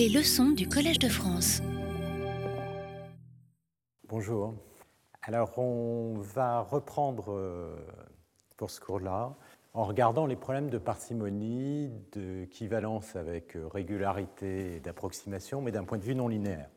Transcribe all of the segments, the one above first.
Les leçons du Collège de France. Bonjour. Alors on va reprendre euh, pour ce cours-là en regardant les problèmes de parcimonie, d'équivalence avec euh, régularité et d'approximation, mais d'un point de vue non linéaire.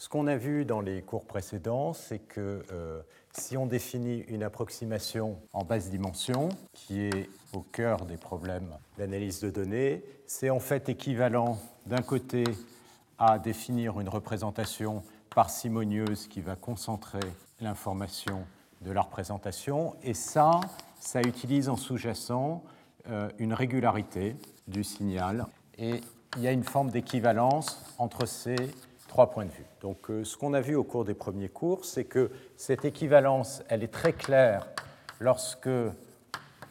Ce qu'on a vu dans les cours précédents, c'est que euh, si on définit une approximation en basse dimension, qui est au cœur des problèmes d'analyse de données, c'est en fait équivalent d'un côté à définir une représentation parcimonieuse qui va concentrer l'information de la représentation, et ça, ça utilise en sous-jacent euh, une régularité du signal, et il y a une forme d'équivalence entre ces trois points de vue. Donc euh, ce qu'on a vu au cours des premiers cours, c'est que cette équivalence, elle est très claire lorsque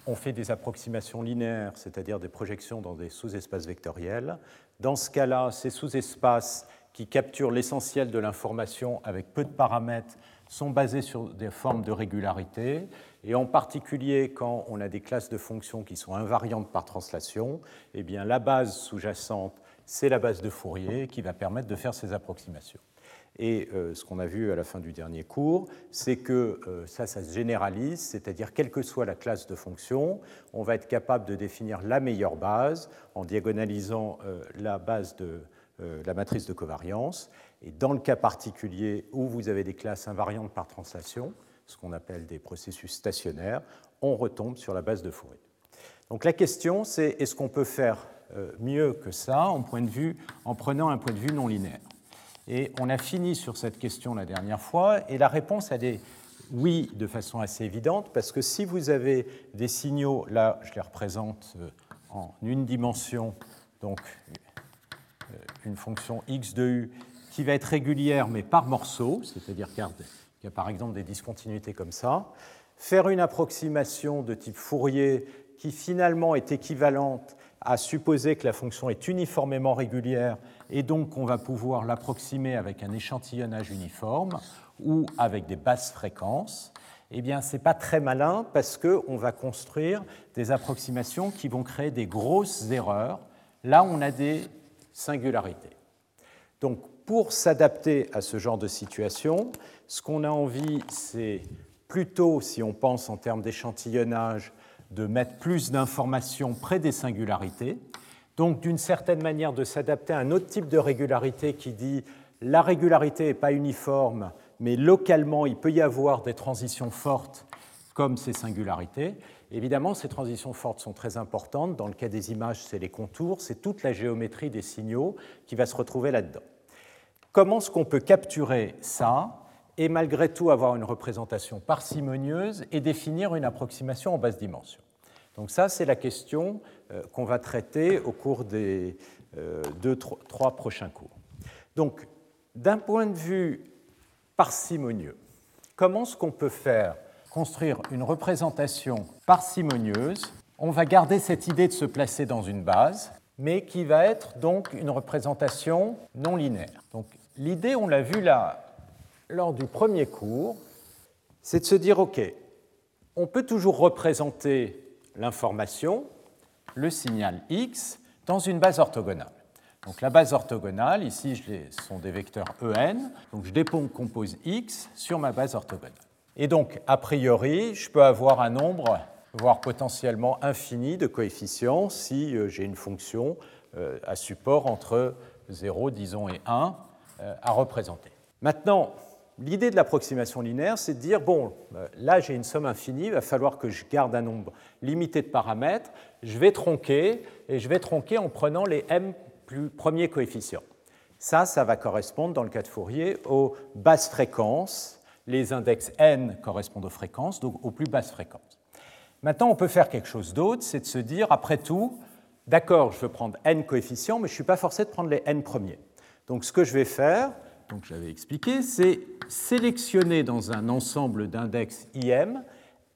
on fait des approximations linéaires, c'est-à-dire des projections dans des sous-espaces vectoriels. Dans ce cas-là, ces sous-espaces qui capturent l'essentiel de l'information avec peu de paramètres sont basés sur des formes de régularité, et en particulier quand on a des classes de fonctions qui sont invariantes par translation, eh bien la base sous-jacente c'est la base de Fourier qui va permettre de faire ces approximations. Et euh, ce qu'on a vu à la fin du dernier cours, c'est que euh, ça, ça se généralise, c'est-à-dire quelle que soit la classe de fonction, on va être capable de définir la meilleure base en diagonalisant euh, la base de la matrice de covariance. Et dans le cas particulier où vous avez des classes invariantes par translation, ce qu'on appelle des processus stationnaires, on retombe sur la base de Fourier. Donc la question, c'est est-ce qu'on peut faire mieux que ça en, point de vue, en prenant un point de vue non linéaire. Et on a fini sur cette question la dernière fois, et la réponse, est oui de façon assez évidente, parce que si vous avez des signaux, là je les représente euh, en une dimension, donc euh, une fonction x de u qui va être régulière mais par morceaux, c'est-à-dire qu'il y a par exemple des discontinuités comme ça, faire une approximation de type Fourier qui finalement est équivalente à supposer que la fonction est uniformément régulière et donc on va pouvoir l'approximer avec un échantillonnage uniforme ou avec des basses fréquences, eh bien, ce n'est pas très malin parce qu'on va construire des approximations qui vont créer des grosses erreurs là on a des singularités. Donc, pour s'adapter à ce genre de situation, ce qu'on a envie, c'est plutôt, si on pense en termes d'échantillonnage, de mettre plus d'informations près des singularités, donc d'une certaine manière de s'adapter à un autre type de régularité qui dit la régularité n'est pas uniforme, mais localement il peut y avoir des transitions fortes comme ces singularités. Évidemment, ces transitions fortes sont très importantes. Dans le cas des images, c'est les contours, c'est toute la géométrie des signaux qui va se retrouver là-dedans. Comment est-ce qu'on peut capturer ça? Et malgré tout avoir une représentation parcimonieuse et définir une approximation en basse dimension. Donc ça, c'est la question euh, qu'on va traiter au cours des euh, deux, trois prochains cours. Donc, d'un point de vue parcimonieux, comment est-ce qu'on peut faire construire une représentation parcimonieuse? On va garder cette idée de se placer dans une base, mais qui va être donc une représentation non linéaire. Donc, l'idée, on l'a vu là lors du premier cours, c'est de se dire, OK, on peut toujours représenter l'information, le signal x, dans une base orthogonale. Donc la base orthogonale, ici, ce sont des vecteurs en, donc je décompose x sur ma base orthogonale. Et donc, a priori, je peux avoir un nombre, voire potentiellement infini de coefficients si euh, j'ai une fonction euh, à support entre 0, disons, et 1 euh, à représenter. Maintenant, L'idée de l'approximation linéaire, c'est de dire, bon, euh, là j'ai une somme infinie, il va falloir que je garde un nombre limité de paramètres, je vais tronquer, et je vais tronquer en prenant les m plus premiers coefficients. Ça, ça va correspondre, dans le cas de Fourier, aux basses fréquences. Les index n correspondent aux fréquences, donc aux plus basses fréquences. Maintenant, on peut faire quelque chose d'autre, c'est de se dire, après tout, d'accord, je veux prendre n coefficients, mais je ne suis pas forcé de prendre les n premiers. Donc ce que je vais faire, donc j'avais expliqué, c'est sélectionner dans un ensemble d'index IM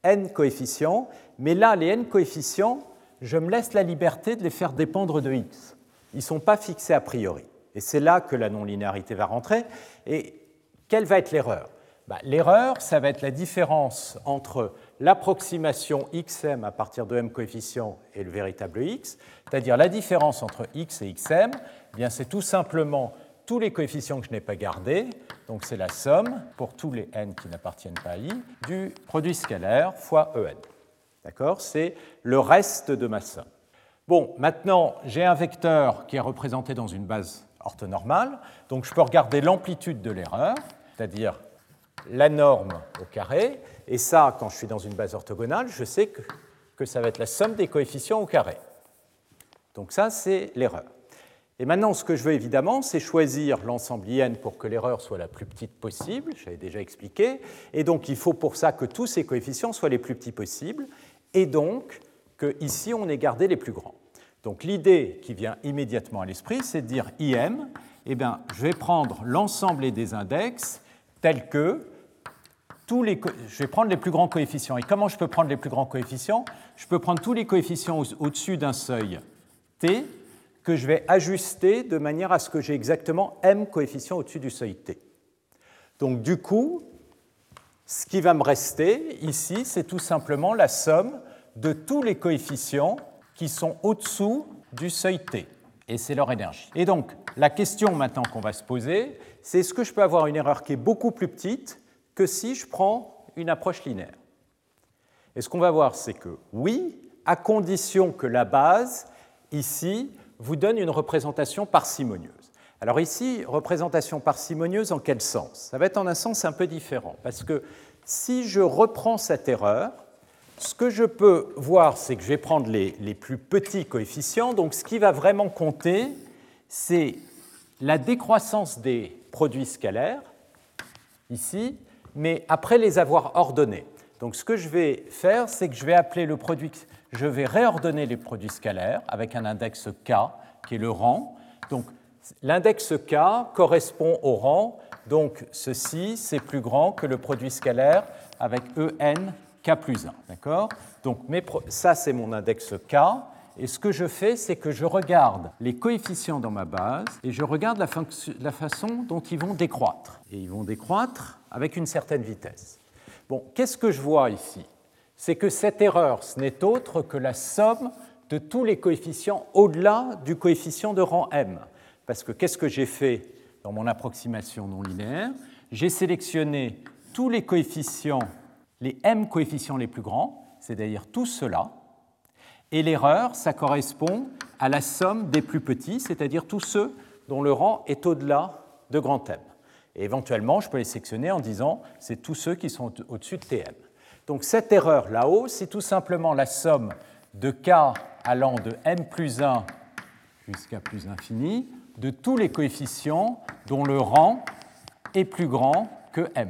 n coefficients, mais là, les n coefficients, je me laisse la liberté de les faire dépendre de x. Ils ne sont pas fixés a priori. Et c'est là que la non-linéarité va rentrer. Et quelle va être l'erreur? Bah, L'erreur, ça va être la différence entre l'approximation xm à partir de m coefficients et le véritable x, c'est-à-dire la différence entre x et xm, eh c'est tout simplement tous les coefficients que je n'ai pas gardés, donc c'est la somme pour tous les n qui n'appartiennent pas à i, du produit scalaire fois en. D'accord? C'est le reste de ma somme. Bon, maintenant, j'ai un vecteur qui est représenté dans une base orthonormale, donc je peux regarder l'amplitude de l'erreur, c'est-à-dire la norme au carré, et ça, quand je suis dans une base orthogonale, je sais que, que ça va être la somme des coefficients au carré. Donc ça, c'est l'erreur. Et maintenant, ce que je veux évidemment, c'est choisir l'ensemble IN pour que l'erreur soit la plus petite possible, j'avais déjà expliqué, et donc il faut pour ça que tous ces coefficients soient les plus petits possibles, et donc qu'ici on ait gardé les plus grands. Donc l'idée qui vient immédiatement à l'esprit, c'est de dire IM, eh bien, je vais prendre l'ensemble des index tels que tous les, je vais prendre les plus grands coefficients. Et comment je peux prendre les plus grands coefficients? Je peux prendre tous les coefficients au-dessus d'un seuil t que je vais ajuster de manière à ce que j'ai exactement m coefficients au-dessus du seuil t. Donc du coup, ce qui va me rester ici, c'est tout simplement la somme de tous les coefficients qui sont au-dessous du seuil t, et c'est leur énergie. Et donc, la question maintenant qu'on va se poser, c'est est-ce que je peux avoir une erreur qui est beaucoup plus petite que si je prends une approche linéaire? Et ce qu'on va voir, c'est que oui, à condition que la base, ici, vous donne une représentation parcimonieuse. Alors ici, représentation parcimonieuse en quel sens? Ça va être en un sens un peu différent, parce que si je reprends cette erreur, ce que je peux voir, c'est que je vais prendre les, les, plus petits coefficients, donc ce qui va vraiment compter, c'est la décroissance des produits scalaires, ici, mais après les avoir ordonnés. Donc ce que je vais faire, c'est que je vais appeler le produit je vais réordonner les produits scalaires avec un index k qui est le rang. Donc l'index k correspond au rang, donc ceci c'est plus grand que le produit scalaire avec en k plus 1. D'accord? Donc ça c'est mon index k. Et ce que je fais, c'est que je regarde les coefficients dans ma base et je regarde la, la façon dont ils vont décroître. Et ils vont décroître avec une certaine vitesse. Bon, qu'est-ce que je vois ici? C'est que cette erreur, ce n'est autre que la somme de tous les coefficients au-delà du coefficient de rang m. Parce que qu'est-ce que j'ai fait dans mon approximation non linéaire? J'ai sélectionné tous les coefficients, les m coefficients les plus grands, c'est-à-dire tous ceux-là, et l'erreur, ça correspond à la somme des plus petits, c'est-à-dire tous ceux dont le rang est au-delà de grand M. Et éventuellement, je peux les sélectionner en disant c'est tous ceux qui sont au-dessus de Tm. Donc cette erreur là-haut, c'est tout simplement la somme de k allant de m plus 1 jusqu'à plus infini de tous les coefficients dont le rang est plus grand que m.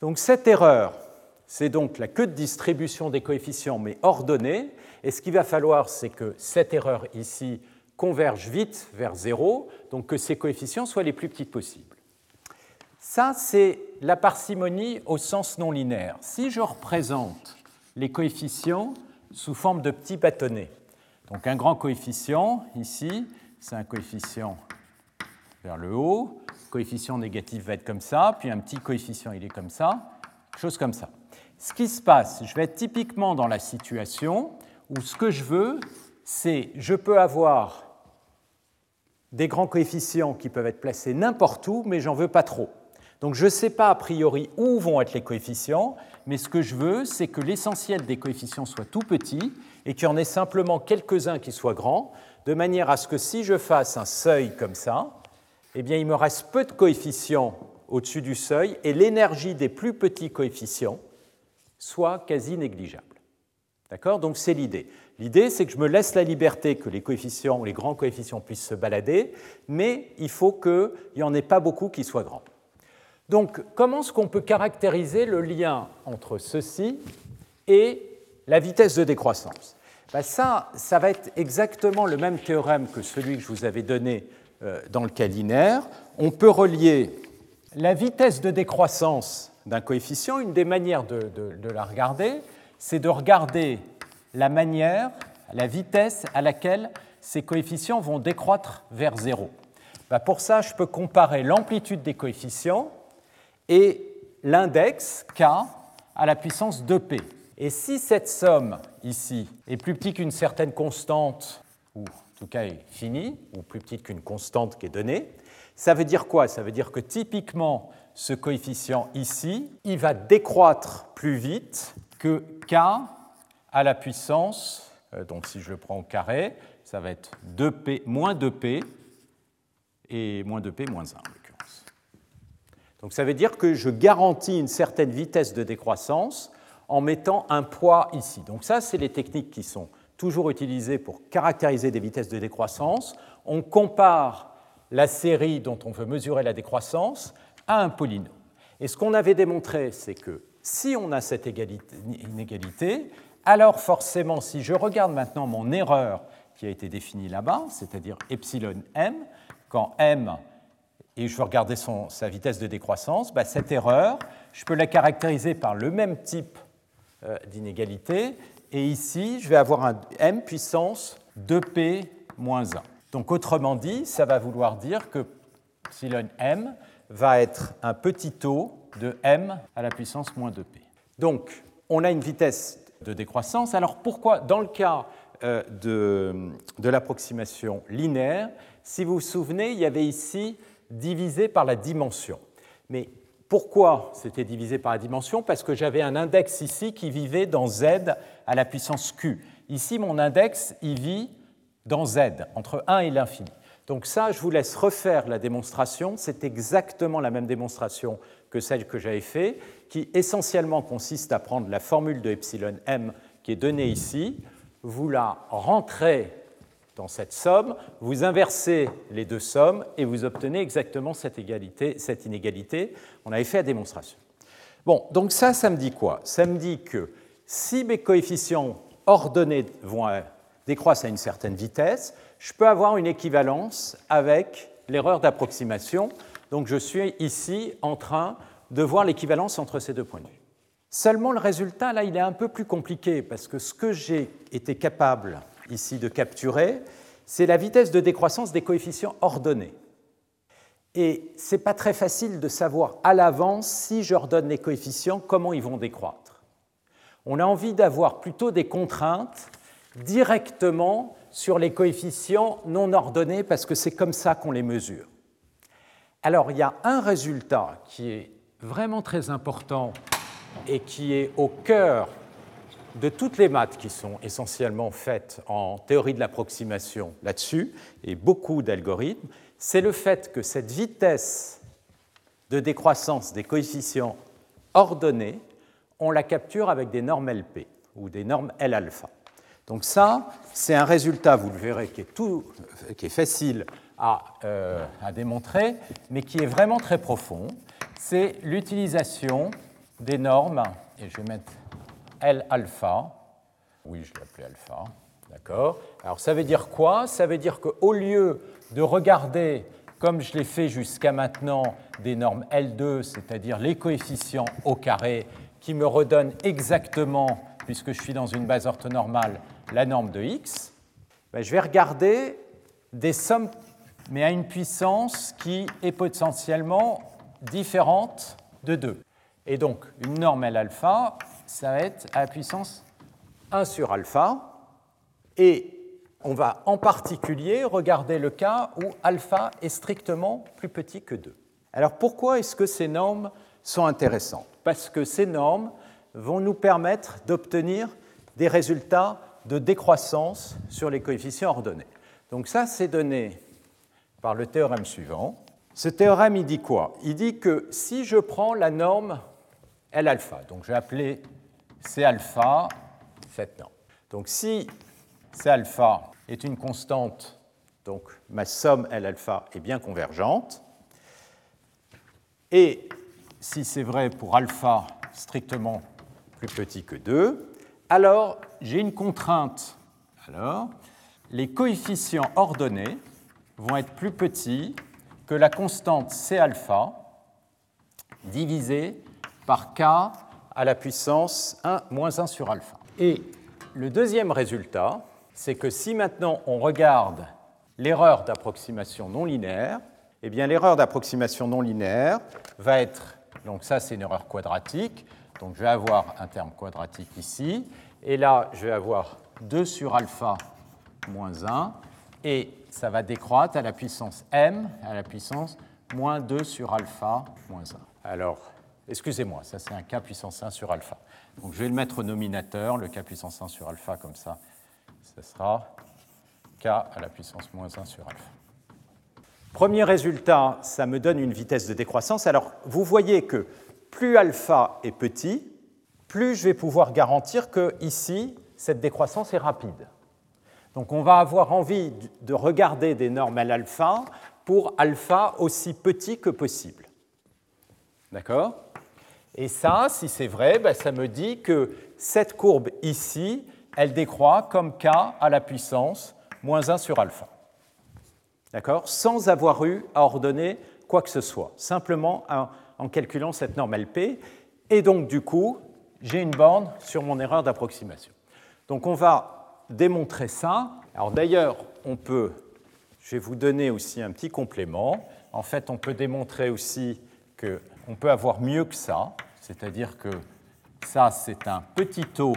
Donc cette erreur, c'est donc la queue de distribution des coefficients, mais ordonnée. Et ce qu'il va falloir, c'est que cette erreur ici converge vite vers 0, donc que ces coefficients soient les plus petits possibles. Ça, c'est la parcimonie au sens non linéaire. Si je représente les coefficients sous forme de petits bâtonnets, donc un grand coefficient, ici, c'est un coefficient vers le haut, le coefficient négatif va être comme ça, puis un petit coefficient, il est comme ça, chose comme ça. Ce qui se passe, je vais être typiquement dans la situation où ce que je veux, c'est, je peux avoir des grands coefficients qui peuvent être placés n'importe où, mais j'en veux pas trop. Donc je ne sais pas a priori où vont être les coefficients, mais ce que je veux, c'est que l'essentiel des coefficients soit tout petit et qu'il y en ait simplement quelques-uns qui soient grands, de manière à ce que si je fasse un seuil comme ça, eh il me reste peu de coefficients au-dessus du seuil et l'énergie des plus petits coefficients soit quasi négligeable. D'accord? Donc c'est l'idée. L'idée, c'est que je me laisse la liberté que les coefficients, les grands coefficients puissent se balader, mais il faut qu'il n'y en ait pas beaucoup qui soient grands. Donc, comment est-ce qu'on peut caractériser le lien entre ceci et la vitesse de décroissance? Ben ça, ça va être exactement le même théorème que celui que je vous avais donné euh, dans le cas linéaire. On peut relier la vitesse de décroissance d'un coefficient. Une des manières de, la regarder, c'est de regarder la manière, la vitesse à laquelle ces coefficients vont décroître vers zéro. bah, Pour ça, je peux comparer l'amplitude des coefficients et l'index k à la puissance 2p. Et si cette somme ici est plus petite qu'une certaine constante, ou en tout cas est finie, ou plus petite qu'une constante qui est donnée, ça veut dire quoi? Ça veut dire que typiquement, ce coefficient ici, il va décroître plus vite que k à la puissance, euh, donc si je le prends au carré, ça va être 2p, moins 2p, et moins 2p moins 1 en l'occurrence. Donc ça veut dire que je garantis une certaine vitesse de décroissance en mettant un poids ici. Donc ça, c'est les techniques qui sont toujours utilisées pour caractériser des vitesses de décroissance. On compare la série dont on veut mesurer la décroissance à un polynôme. Et ce qu'on avait démontré, c'est que si on a cette inégalité, alors forcément, si je regarde maintenant mon erreur qui a été définie là-bas, c'est-à-dire epsilon m, quand m, et je veux regarder sa vitesse de décroissance, bah, cette erreur, je peux la caractériser par le même type euh, d'inégalité. Et ici, je vais avoir un m puissance 2p moins 1. Donc autrement dit, ça va vouloir dire que epsilon m va être un petit taux de m à la puissance moins 2p. Donc on a une vitesse de décroissance. Alors pourquoi, dans le cas euh, de l'approximation linéaire, si vous vous souvenez, il y avait ici divisé par la dimension. Mais pourquoi c'était divisé par la dimension? Parce que j'avais un index ici qui vivait dans z à la puissance q. Ici, mon index, il vit dans z, entre 1 et l'infini. Donc ça, je vous laisse refaire la démonstration. C'est exactement la même démonstration que celle que j'avais faite, qui essentiellement consiste à prendre la formule de epsilon m qui est donnée ici, vous la rentrez dans cette somme, vous inversez les deux sommes et vous obtenez exactement cette, égalité, cette inégalité. On avait fait la démonstration. Bon, donc ça, ça me dit quoi? Ça me dit que si mes coefficients ordonnés vont décroissent à une certaine vitesse, je peux avoir une équivalence avec l'erreur d'approximation. Donc je suis ici en train de voir l'équivalence entre ces deux points de vue. Seulement le résultat, là, il est un peu plus compliqué parce que ce que j'ai été capable ici de capturer, c'est la vitesse de décroissance des coefficients ordonnés. Et ce n'est pas très facile de savoir à l'avance, si j'ordonne les coefficients, comment ils vont décroître. On a envie d'avoir plutôt des contraintes directement sur les coefficients non ordonnés parce que c'est comme ça qu'on les mesure. Alors il y a un résultat qui est vraiment très important et qui est au cœur de toutes les maths qui sont essentiellement faites en théorie de l'approximation là-dessus, et beaucoup d'algorithmes, c'est le fait que cette vitesse de décroissance des coefficients ordonnés, on la capture avec des normes LP ou des normes L-alpha. Donc ça, c'est un résultat, vous le verrez, qui est, facile à, euh, à démontrer, mais qui est vraiment très profond. C'est l'utilisation des normes, et je vais mettre L alpha. Oui, je l'ai appelé alpha. D'accord Alors ça veut dire quoi? Ça veut dire qu'au lieu de regarder, comme je l'ai fait jusqu'à maintenant, des normes L2, c'est-à-dire les coefficients au carré, qui me redonnent exactement, puisque je suis dans une base orthonormale, la norme de x, ben, je vais regarder des sommes, mais à une puissance qui est potentiellement différente de 2. Et donc, une norme L alpha, ça va être à la puissance 1 sur alpha. Et on va en particulier regarder le cas où alpha est strictement plus petit que 2. Alors pourquoi est-ce que ces normes sont intéressantes? Parce que ces normes vont nous permettre d'obtenir des résultats de décroissance sur les coefficients ordonnés. Donc ça, c'est donné par le théorème suivant. Ce théorème, il dit quoi? Il dit que si je prends la norme L alpha, donc je vais C alpha cette norme. Donc si C alpha est une constante, donc ma somme L alpha est bien convergente, et si c'est vrai pour alpha strictement plus petit que 2, alors j'ai une contrainte. Alors, les coefficients ordonnés vont être plus petits que la constante C alpha divisée par K à la puissance 1 moins 1 sur alpha. Et le deuxième résultat, c'est que si maintenant on regarde l'erreur d'approximation non linéaire, eh bien l'erreur d'approximation non linéaire va être, donc ça c'est une erreur quadratique, donc je vais avoir un terme quadratique ici, et là je vais avoir 2 sur alpha moins 1, et ça va décroître à la puissance m, à la puissance moins 2 sur alpha moins 1. Alors, excusez-moi, ça c'est un k puissance 1 sur alpha. Donc je vais le mettre au nominateur, le k puissance 1 sur alpha, comme ça, ça sera k à la puissance moins 1 sur alpha. Premier résultat, ça me donne une vitesse de décroissance. Alors, vous voyez que plus alpha est petit, plus je vais pouvoir garantir que ici, cette décroissance est rapide. Donc, on va avoir envie de regarder des normes à l'alpha pour alpha aussi petit que possible. D'accord? Et ça, si c'est vrai, ben, ça me dit que cette courbe ici, elle décroît comme k à la puissance moins 1 sur alpha d'accord, sans avoir eu à ordonner quoi que ce soit, simplement en, calculant cette norme LP. Et donc, du coup, j'ai une borne sur mon erreur d'approximation. Donc, on va démontrer ça. Alors, d'ailleurs, on peut, je vais vous donner aussi un petit complément. En fait, on peut démontrer aussi qu'on peut avoir mieux que ça, c'est-à-dire que ça, c'est un petit taux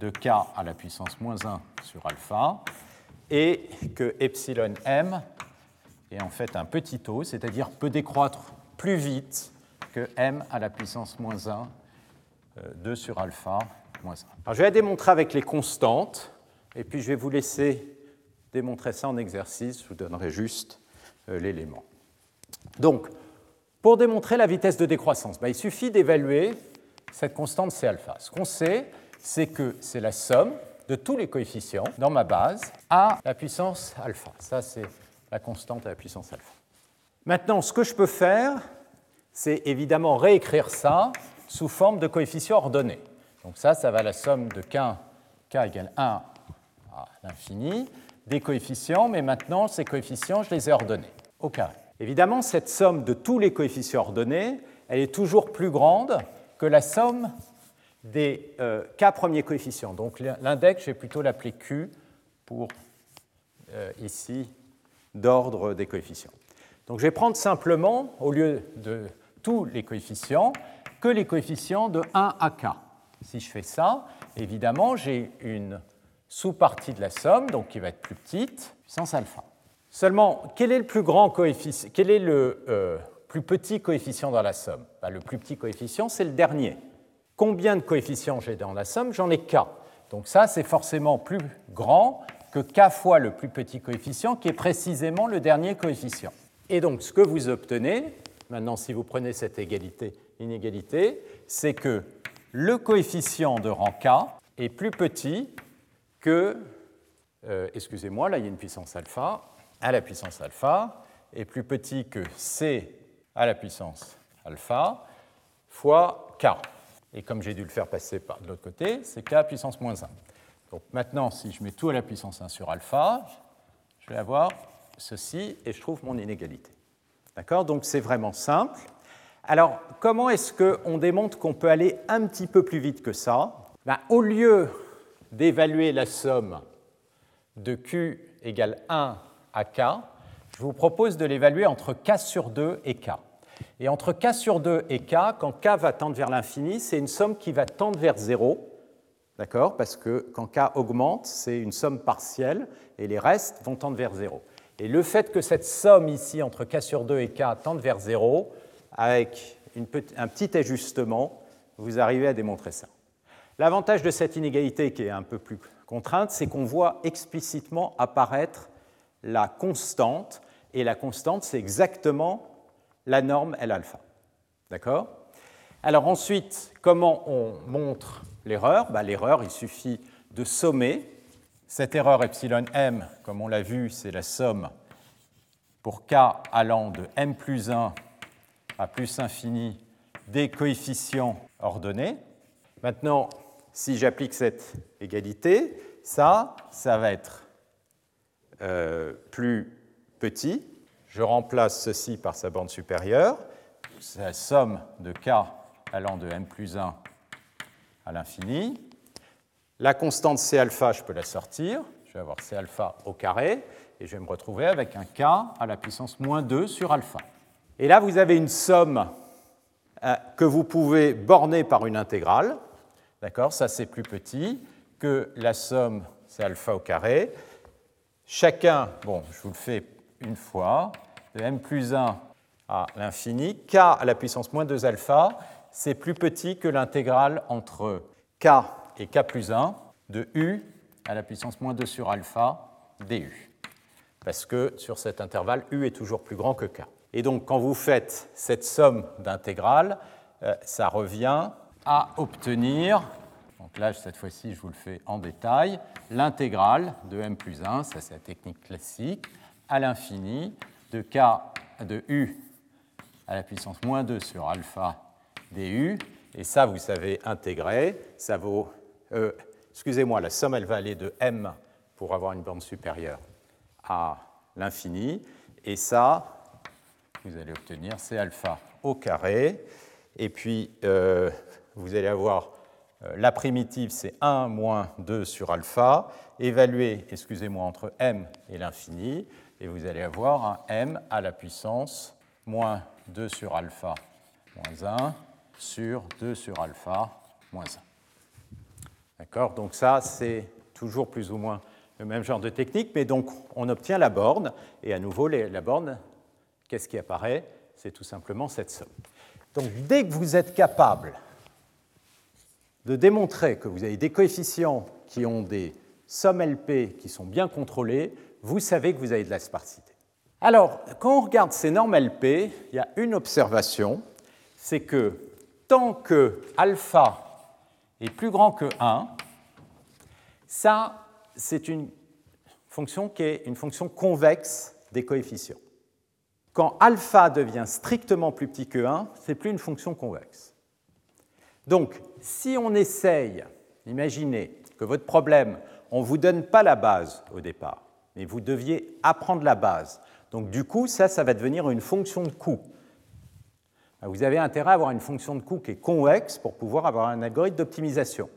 de k à la puissance moins 1 sur alpha et que epsilon m est en fait un petit taux, c'est-à-dire peut décroître plus vite que m à la puissance moins 1, 2 euh, sur alpha moins 1. Alors je vais la démontrer avec les constantes, et puis je vais vous laisser démontrer ça en exercice, je vous donnerai juste euh, l'élément. Donc, pour démontrer la vitesse de décroissance, ben, il suffit d'évaluer cette constante C alpha. Ce qu'on sait, c'est que c'est la somme de tous les coefficients dans ma base à la puissance alpha. Ça, c'est la constante à la puissance alpha. Maintenant, ce que je peux faire, c'est évidemment réécrire ça sous forme de coefficients ordonnés. Donc ça, ça va la somme de k, k égale 1 à l'infini, des coefficients, mais maintenant, ces coefficients, je les ai ordonnés au carré. Évidemment, cette somme de tous les coefficients ordonnés, elle est toujours plus grande que la somme des euh, k premiers coefficients. Donc l'index, je vais plutôt l'appeler Q pour euh, ici d'ordre des coefficients. Donc je vais prendre simplement, au lieu de tous les coefficients, que les coefficients de 1 à k. Si je fais ça, évidemment, j'ai une sous-partie de la somme, donc qui va être plus petite, puissance alpha. Seulement, quel est le plus grand coefficient Quel est le euh, plus petit coefficient dans la somme? Ben, Le plus petit coefficient, c'est le dernier. Combien de coefficients j'ai dans la somme? J'en ai k. Donc ça, c'est forcément plus grand que k fois le plus petit coefficient, qui est précisément le dernier coefficient. Et donc ce que vous obtenez, maintenant si vous prenez cette égalité, inégalité, c'est que le coefficient de rang k est plus petit que, euh, excusez-moi, là il y a une puissance alpha, à la puissance alpha, est plus petit que c à la puissance alpha fois k. Et comme j'ai dû le faire passer par de l'autre côté, c'est k puissance moins 1. Donc maintenant, si je mets tout à la puissance 1 sur alpha, je vais avoir ceci et je trouve mon inégalité. D'accord? Donc c'est vraiment simple. Alors, comment est-ce qu'on démontre qu'on peut aller un petit peu plus vite que ça? Ben, Au lieu d'évaluer la somme de Q égale 1 à K, je vous propose de l'évaluer entre K sur 2 et K. Et entre k sur 2 et k, quand k va tendre vers l'infini, c'est une somme qui va tendre vers 0, d'accord? Parce que quand k augmente, c'est une somme partielle et les restes vont tendre vers 0. Et le fait que cette somme ici entre k sur 2 et k tende vers 0, avec un petit ajustement, vous arrivez à démontrer ça. L'avantage de cette inégalité qui est un peu plus contrainte, c'est qu'on voit explicitement apparaître la constante, et la constante, c'est exactement la norme L alpha. D'accord? Alors ensuite, comment on montre l'erreur? Bah, L'erreur, il suffit de sommer. Cette erreur epsilon m, comme on l'a vu, c'est la somme pour k allant de m plus 1 à plus infini des coefficients ordonnés. Maintenant, si j'applique cette égalité, ça, ça va être euh, plus petit, je remplace ceci par sa borne supérieure, c'est la somme de k allant de m plus 1 à l'infini. La constante C alpha, je peux la sortir, je vais avoir C alpha au carré, et je vais me retrouver avec un K à la puissance moins 2 sur alpha. Et là, vous avez une somme euh, que vous pouvez borner par une intégrale. D'accord Ça, c'est plus petit que la somme, c'est alpha au carré. Chacun, bon, je vous le fais une fois, de m plus 1 à l'infini, k à la puissance moins 2 alpha, c'est plus petit que l'intégrale entre k et k plus 1 de u à la puissance moins 2 sur alpha du. Parce que sur cet intervalle, u est toujours plus grand que k. Et donc, quand vous faites cette somme d'intégrales, euh, ça revient à obtenir, donc là, cette fois-ci, je vous le fais en détail, l'intégrale de m plus 1, ça c'est la technique classique, à l'infini de k de u à la puissance moins 2 sur alpha du. Et ça, vous savez intégrer, ça vaut... Euh, excusez-moi, la somme, elle va aller de m pour avoir une borne supérieure à l'infini. Et ça, vous allez obtenir C alpha au carré. Et puis, euh, vous allez avoir la primitive, c'est 1 moins 2 sur alpha, évalué, excusez-moi, entre m et l'infini, et vous allez avoir un m à la puissance moins 2 sur alpha moins 1 sur 2 sur alpha moins 1. D'accord? Donc ça, c'est toujours plus ou moins le même genre de technique, mais donc on obtient la borne, et à nouveau, la borne, qu'est-ce qui apparaît? C'est tout simplement cette somme. Donc dès que vous êtes capable de démontrer que vous avez des coefficients qui ont des sommes LP qui sont bien contrôlées, vous savez que vous avez de la sparsité. Alors, quand on regarde ces normes LP, il y a une observation, c'est que tant que alpha est plus grand que 1, ça, c'est une fonction qui est une fonction convexe des coefficients. Quand alpha devient strictement plus petit que 1, c'est plus une fonction convexe. Donc, si on essaye, imaginez que votre problème, on ne vous donne pas la base au départ, mais vous deviez apprendre la base. Donc, du coup, ça, ça va devenir une fonction de coût. Vous avez intérêt à avoir une fonction de coût qui est convexe pour pouvoir avoir un algorithme d'optimisation.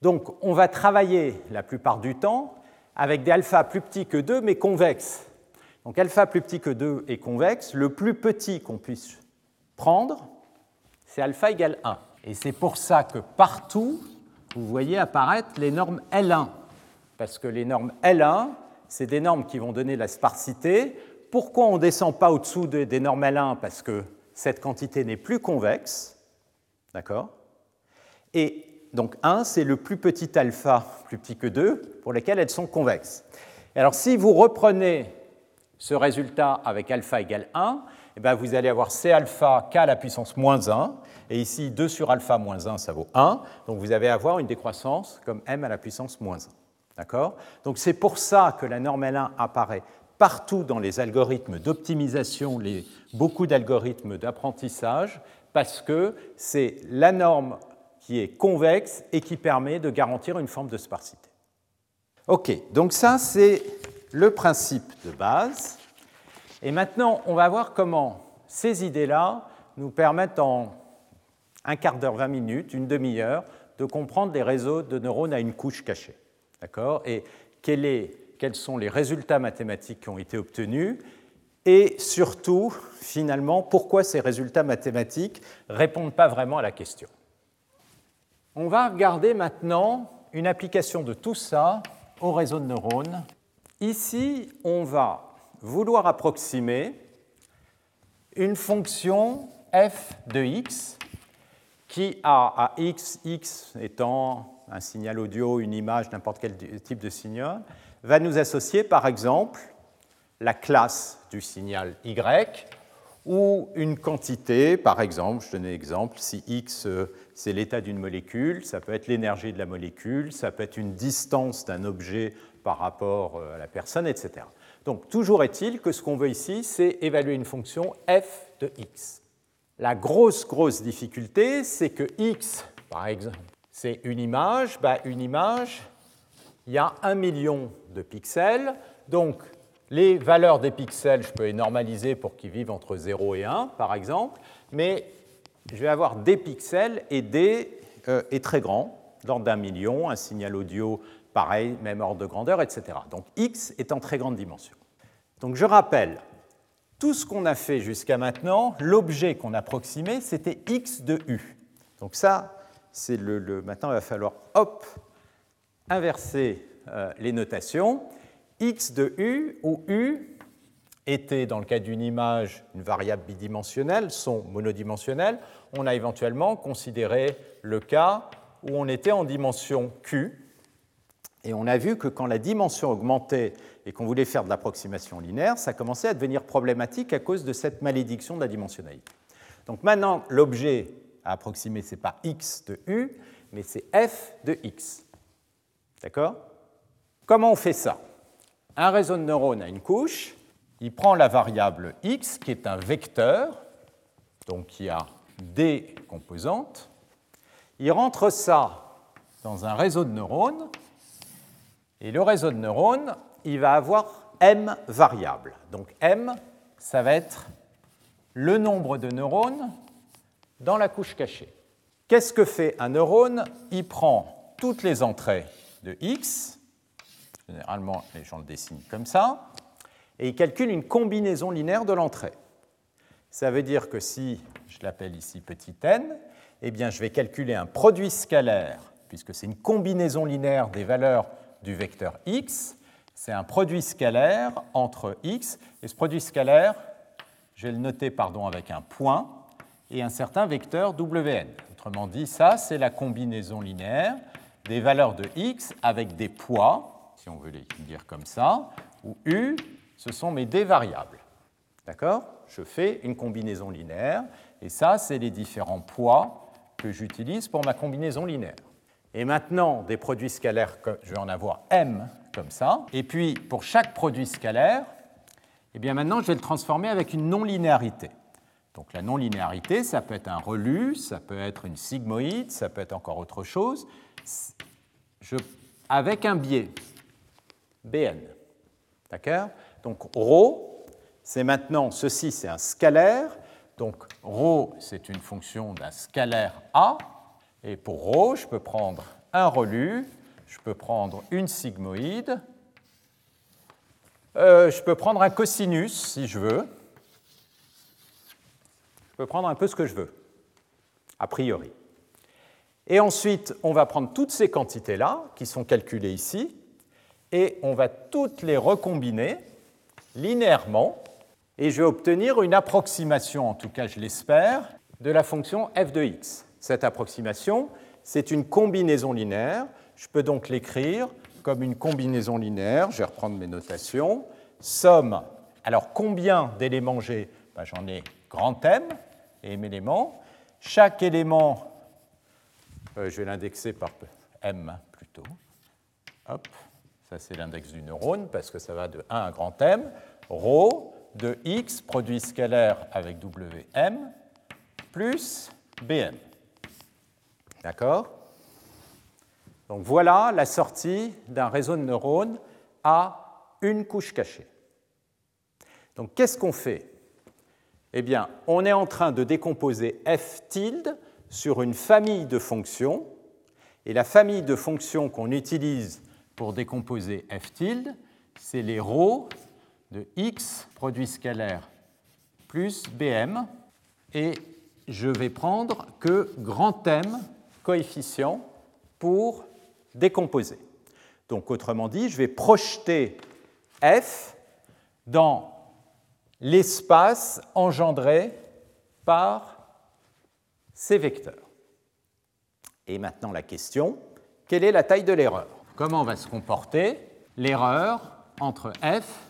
Donc, on va travailler la plupart du temps avec des alpha plus petits que 2, mais convexes. Donc, alpha plus petit que 2 est convexe. Le plus petit qu'on puisse prendre, c'est alpha égale 1. Et c'est pour ça que partout, vous voyez apparaître les normes L1. Parce que les normes L1, c'est des normes qui vont donner la sparsité. Pourquoi on ne descend pas au-dessous des normes L1 Parce que cette quantité n'est plus convexe. D'accord? Et donc 1, c'est le plus petit alpha, plus petit que 2, pour lesquels elles sont convexes. alors si vous reprenez ce résultat avec alpha égale 1, eh bien, vous allez avoir C alpha k à la puissance moins 1, et ici 2 sur alpha moins 1, ça vaut 1, donc vous allez avoir une décroissance comme m à la puissance moins 1. D'accord? Donc c'est pour ça que la norme L1 apparaît partout dans les algorithmes d'optimisation, beaucoup d'algorithmes d'apprentissage, parce que c'est la norme qui est convexe et qui permet de garantir une forme de sparsité. OK, donc ça c'est le principe de base. Et maintenant, on va voir comment ces idées-là nous permettent en un quart d'heure, 20 minutes, une demi-heure, de comprendre les réseaux de neurones à une couche cachée. D'accord? Et quels sont les résultats mathématiques qui ont été obtenus? Et surtout, finalement, pourquoi ces résultats mathématiques ne répondent pas vraiment à la question? On va regarder maintenant une application de tout ça au réseau de neurones. Ici, on va vouloir approximer une fonction f de x qui a à x, x étant un signal audio, une image, n'importe quel type de signal, va nous associer par exemple la classe du signal Y ou une quantité, par exemple, je donne un exemple, si X euh, c'est l'état d'une molécule, ça peut être l'énergie de la molécule, ça peut être une distance d'un objet par rapport euh, à la personne, etc. Donc toujours est-il que ce qu'on veut ici, c'est évaluer une fonction f de x. La grosse, grosse difficulté, c'est que x, par exemple, c'est une image, bah, une image, il y a un million de pixels. Donc, les valeurs des pixels, je peux les normaliser pour qu'ils vivent entre 0 et 1, par exemple, mais je vais avoir des pixels et des euh, est très grand, d'ordre d'un million. Un signal audio, pareil, même ordre de grandeur, etc. Donc x est en très grande dimension. Donc je rappelle, tout ce qu'on a fait jusqu'à maintenant, l'objet qu'on a approximé, c'était x de u. Donc ça, c'est le, Maintenant, il va falloir, inverser euh, les notations. x de u, où u était, dans le cas d'une image, une variable bidimensionnelle, son monodimensionnel, on a éventuellement considéré le cas où on était en dimension q, et on a vu que quand la dimension augmentait et qu'on voulait faire de l'approximation linéaire, ça commençait à devenir problématique à cause de cette malédiction de la dimensionnalité. Donc maintenant, l'objet à approximer, ce n'est pas x de u, mais c'est f de x. D'accord? Comment on fait ça? Un réseau de neurones a une couche, il prend la variable x, qui est un vecteur, donc qui a des composantes, il rentre ça dans un réseau de neurones, et le réseau de neurones, il va avoir m variables. Donc m, ça va être le nombre de neurones dans la couche cachée. Qu'est-ce que fait un neurone? Il prend toutes les entrées de x, généralement les gens le dessinent comme ça, et il calcule une combinaison linéaire de l'entrée. Ça veut dire que si je l'appelle ici petit n, eh bien je vais calculer un produit scalaire, puisque c'est une combinaison linéaire des valeurs du vecteur x, c'est un produit scalaire entre x, et ce produit scalaire, je vais le noter pardon, avec un point, et un certain vecteur wn. Autrement dit, ça, c'est la combinaison linéaire des valeurs de x avec des poids, si on veut les dire comme ça, où u, ce sont mes d variables. D'accord? Je fais une combinaison linéaire, et ça, c'est les différents poids que j'utilise pour ma combinaison linéaire. Et maintenant, des produits scalaires, je vais en avoir m comme ça. Et puis, pour chaque produit scalaire, eh bien maintenant, je vais le transformer avec une non-linéarité. Donc la non-linéarité, ça peut être un relu, ça peut être une sigmoïde, ça peut être encore autre chose, avec un biais, Bn. D'accord? Donc ρ, c'est maintenant, ceci c'est un scalaire, donc ρ c'est une fonction d'un scalaire A, et pour ρ, je peux prendre un relu, je peux prendre une sigmoïde, euh, je peux prendre un cosinus si je veux, je peux prendre un peu ce que je veux, a priori. Et ensuite, on va prendre toutes ces quantités-là, qui sont calculées ici, et on va toutes les recombiner linéairement, et je vais obtenir une approximation, en tout cas je l'espère, de la fonction f de x. Cette approximation, c'est une combinaison linéaire. Je peux donc l'écrire comme une combinaison linéaire. Je vais reprendre mes notations. Somme. Alors combien d'éléments j'ai? Ben, J'en ai grand M et M éléments. Chaque élément, euh, je vais l'indexer par M plutôt. Hop, ça c'est l'index du neurone parce que ça va de 1 à grand M. Rho de X, produit scalaire avec WM, plus BM. D'accord? Donc voilà la sortie d'un réseau de neurones à une couche cachée. Donc qu'est-ce qu'on fait? Eh bien, on est en train de décomposer f tilde sur une famille de fonctions, et la famille de fonctions qu'on utilise pour décomposer f tilde, c'est les ρ de x produit scalaire plus bm, et je vais prendre que grand M coefficient pour décomposer. Donc autrement dit, je vais projeter f dans l'espace engendré par ces vecteurs. Et maintenant la question, quelle est la taille de l'erreur? Comment va se comporter l'erreur entre f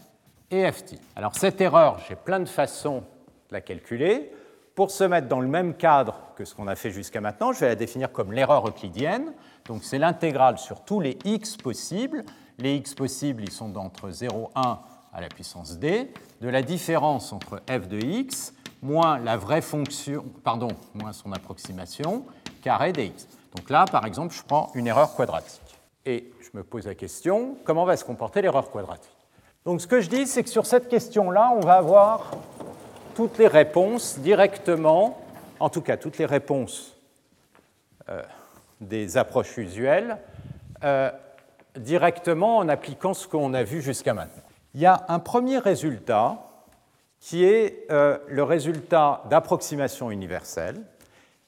et ft Alors cette erreur, j'ai plein de façons de la calculer. Pour se mettre dans le même cadre que ce qu'on a fait jusqu'à maintenant, je vais la définir comme l'erreur euclidienne. Donc c'est l'intégrale sur tous les x possibles. Les x possibles, ils sont d'entre 0, 1 à la puissance d, de la différence entre f de x moins la vraie fonction, pardon, moins son approximation, carré dx. Donc là, par exemple, je prends une erreur quadratique. Et je me pose la question, comment va se comporter l'erreur quadratique? Donc ce que je dis, c'est que sur cette question-là, on va avoir toutes les réponses directement, en tout cas toutes les réponses euh, des approches usuelles, euh, directement en appliquant ce qu'on a vu jusqu'à maintenant. Il y a un premier résultat qui est euh, le résultat d'approximation universelle,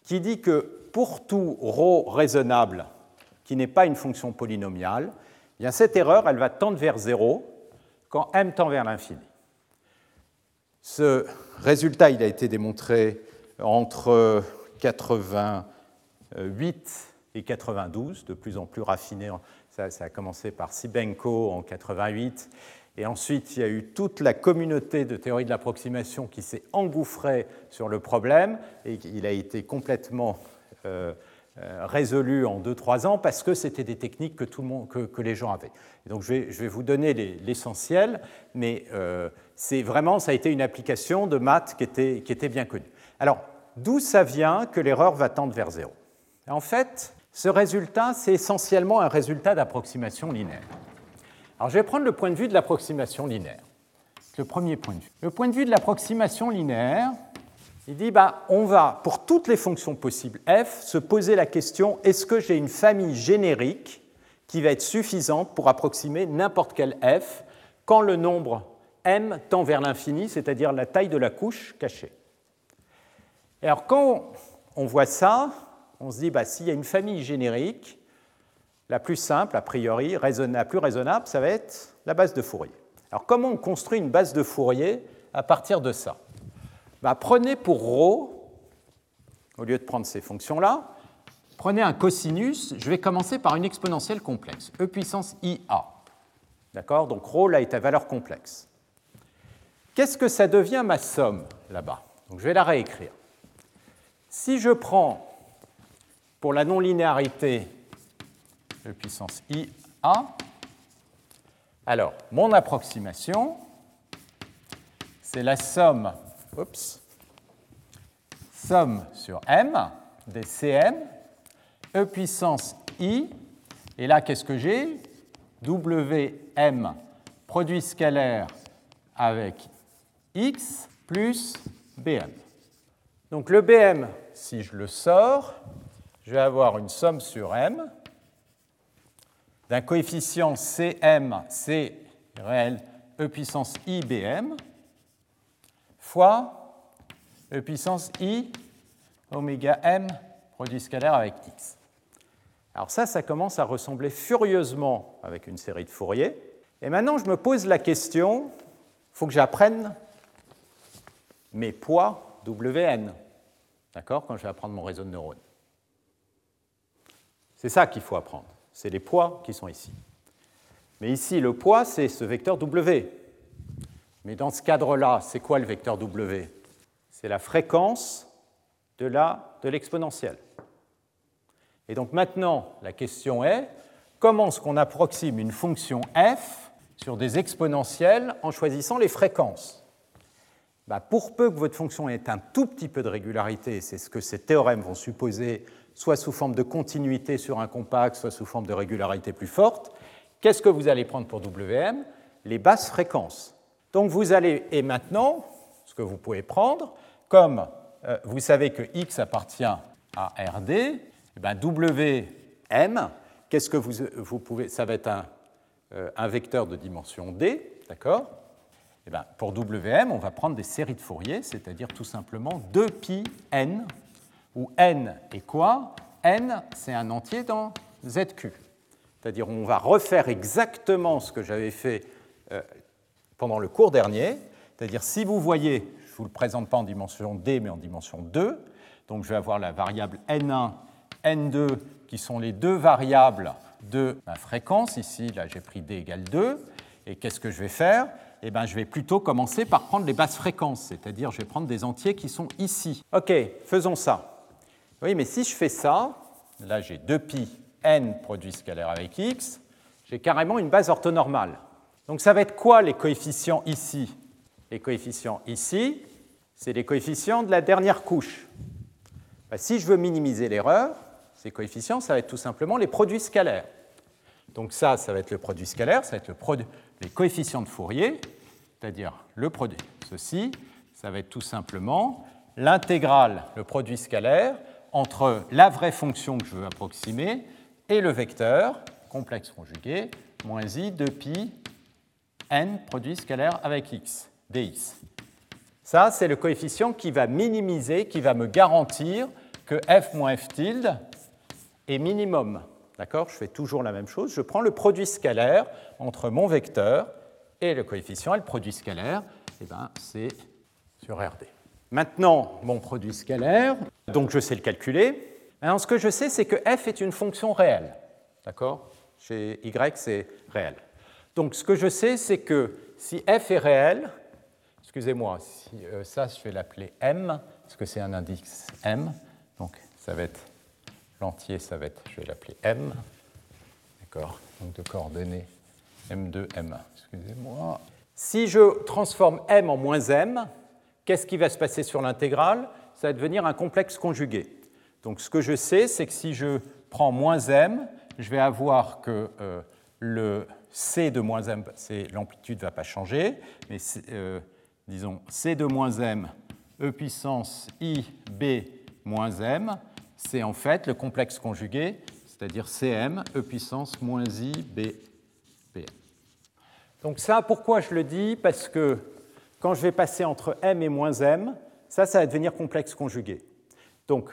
qui dit que pour tout ρ raisonnable qui n'est pas une fonction polynomiale, eh bien cette erreur, elle va tendre vers 0 quand m tend vers l'infini. Ce résultat, il a été démontré entre 88 et 92, de plus en plus raffiné. Ça, a commencé par Sibenko en 88 et ensuite, il y a eu toute la communauté de théorie de l'approximation qui s'est engouffrée sur le problème et il a été complètement euh, euh, résolu en 2-3 ans parce que c'était des techniques que, tout le monde, que, les gens avaient. donc je vais, vous donner l'essentiel, mais euh, c'est vraiment, ça a été une application de maths qui était, qui était bien connue. Alors, d'où ça vient que l'erreur va tendre vers zéro? En fait, ce résultat, c'est essentiellement un résultat d'approximation linéaire. Alors je vais prendre le point de vue de l'approximation linéaire. Le premier point de vue. Le point de vue de l'approximation linéaire, il dit bah, on va, pour toutes les fonctions possibles f, se poser la question est-ce que j'ai une famille générique qui va être suffisante pour approximer n'importe quel f quand le nombre m tend vers l'infini, c'est-à-dire la taille de la couche cachée? Et alors quand on voit ça, on se dit bah, s'il y a une famille générique, la plus simple, a priori, la plus raisonnable, ça va être la base de Fourier. Alors comment on construit une base de Fourier à partir de ça? Bah, Prenez pour ρ, au lieu de prendre ces fonctions-là, prenez un cosinus, je vais commencer par une exponentielle complexe, e puissance IA. D'accord? Donc ρ, là, est à valeur complexe. Qu'est-ce que ça devient ma somme là-bas? Donc je vais la réécrire. Si je prends pour la non-linéarité E puissance IA. Alors, mon approximation, c'est la somme, oups, somme sur M des Cm, E puissance I, et là, qu'est-ce que j'ai? WM, produit scalaire avec X plus BM. Donc le BM, si je le sors, je vais avoir une somme sur M. D'un coefficient Cm, C réel, E puissance IBM, fois E puissance I oméga M produit scalaire avec X. Alors ça, ça commence à ressembler furieusement avec une série de Fourier. Et maintenant, je me pose la question, il faut que j'apprenne mes poids Wn, d'accord, quand je vais apprendre mon réseau de neurones. C'est ça qu'il faut apprendre c'est les poids qui sont ici. Mais ici, le poids, c'est ce vecteur W. Mais dans ce cadre-là, c'est quoi le vecteur W? C'est la fréquence de l'exponentielle. Et donc maintenant, la question est, comment est-ce qu'on approxime une fonction f sur des exponentielles en choisissant les fréquences? Bah, Pour peu que votre fonction ait un tout petit peu de régularité, c'est ce que ces théorèmes vont supposer soit sous forme de continuité sur un compact, soit sous forme de régularité plus forte. Qu'est-ce que vous allez prendre pour WM Les basses fréquences. Donc vous allez, et maintenant, ce que vous pouvez prendre, comme euh, vous savez que X appartient à RD, et eh bien WM, qu'est-ce que vous, pouvez, ça va être un, euh, vecteur de dimension D, d'accord? Eh bien, Pour WM, on va prendre des séries de Fourier, c'est-à-dire tout simplement 2pi n où n est quoi? n, c'est un entier dans zq. C'est-à-dire on va refaire exactement ce que j'avais fait euh, pendant le cours dernier. C'est-à-dire si vous voyez, je ne vous le présente pas en dimension d, mais en dimension 2, donc je vais avoir la variable n1, n2, qui sont les deux variables de ma fréquence. Ici, là, j'ai pris d égale 2. Et qu'est-ce que je vais faire? Eh bien, je vais plutôt commencer par prendre les basses fréquences, c'est-à-dire je vais prendre des entiers qui sont ici. OK, faisons ça. Oui, mais si je fais ça, là j'ai 2pi n produit scalaire avec x, j'ai carrément une base orthonormale. Donc ça va être quoi les coefficients ici? Les coefficients ici, c'est les coefficients de la dernière couche. Bah, si je veux minimiser l'erreur, ces coefficients, ça va être tout simplement les produits scalaires. Donc ça, ça va être le produit scalaire, ça va être les coefficients de Fourier, c'est-à-dire le produit. Ceci, ça va être tout simplement l'intégrale, le produit scalaire, entre la vraie fonction que je veux approximer et le vecteur, complexe conjugué, moins i de pi n produit scalaire avec x, dx. Ça, c'est le coefficient qui va minimiser, qui va me garantir que f moins f tilde est minimum. D'accord? Je fais toujours la même chose. Je prends le produit scalaire entre mon vecteur et le coefficient, et le produit scalaire, eh ben, c'est sur RD. Maintenant, mon produit scalaire, donc je sais le calculer. Maintenant, ce que je sais, c'est que f est une fonction réelle. D'accord? Chez y, c'est réel. Donc, ce que je sais, c'est que si f est réel, excusez-moi, euh, ça, je vais l'appeler m, parce que c'est un indice m. Donc, ça va être l'entier, ça va être, je vais l'appeler m. D'accord Donc, de coordonnées m2, m1. Excusez-moi. Si je transforme m en moins m, qu'est-ce qui va se passer sur l'intégrale? Ça va devenir un complexe conjugué. Donc ce que je sais, c'est que si je prends moins m, je vais avoir que euh, le c de moins m, l'amplitude ne va pas changer, mais euh, disons c de moins m, e puissance i b moins m, c'est en fait le complexe conjugué, c'est-à-dire cm, e puissance moins i b, b. Donc ça, pourquoi je le dis? Parce que quand je vais passer entre m et moins m, ça, ça va devenir complexe conjugué. Donc,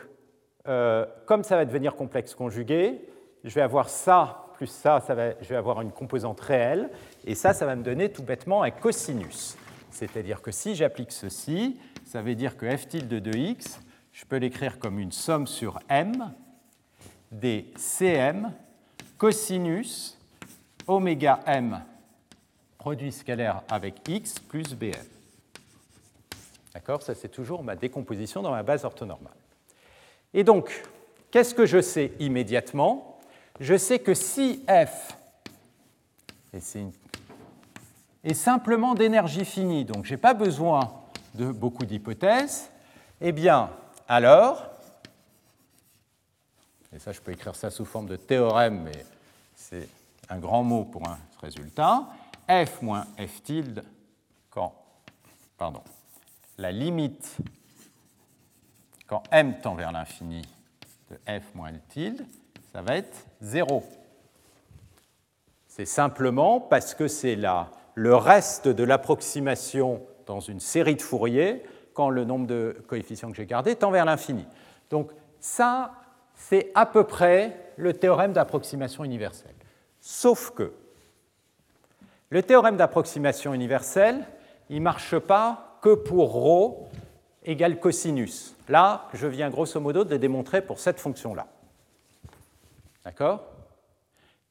euh, comme ça va devenir complexe conjugué, je vais avoir ça plus ça, va, je vais avoir une composante réelle, et ça, ça va me donner tout bêtement un cosinus. C'est-à-dire que si j'applique ceci, ça veut dire que f tilde de 2x, je peux l'écrire comme une somme sur m des cm cosinus oméga m produit scalaire avec x plus bm. D'accord? Ça, c'est toujours ma décomposition dans ma base orthonormale. Et donc, qu'est-ce que je sais immédiatement? Je sais que si f est simplement d'énergie finie, donc je n'ai pas besoin de beaucoup d'hypothèses, eh bien, alors, et ça je peux écrire ça sous forme de théorème, mais c'est un grand mot pour un résultat, f moins f tilde quand pardon, la limite quand m tend vers l'infini de f moins L tilde, ça va être 0. C'est simplement parce que c'est le reste de l'approximation dans une série de Fourier quand le nombre de coefficients que j'ai gardé tend vers l'infini. Donc ça, c'est à peu près le théorème d'approximation universelle. Sauf que le théorème d'approximation universelle, il ne marche pas que pour ρ égale cosinus. Là, je viens grosso modo de le démontrer pour cette fonction-là. D'accord?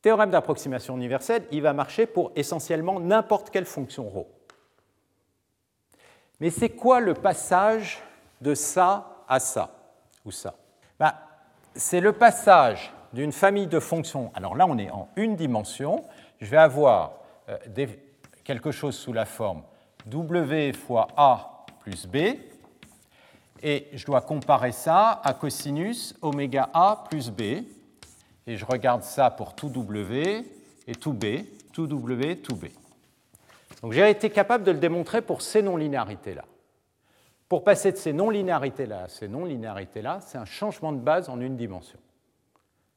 Théorème d'approximation universelle, il va marcher pour essentiellement n'importe quelle fonction ρ. Mais c'est quoi le passage de ça à ça ou ça? Ben, C'est le passage d'une famille de fonctions. Alors là, on est en une dimension. Je vais avoir euh, quelque chose sous la forme W fois A plus B, et je dois comparer ça à cosinus oméga A plus B, et je regarde ça pour tout W et tout B, tout W, tout B. Donc j'ai été capable de le démontrer pour ces non-linéarités-là. Pour passer de ces non-linéarités-là à ces non-linéarités-là, c'est un changement de base en une dimension.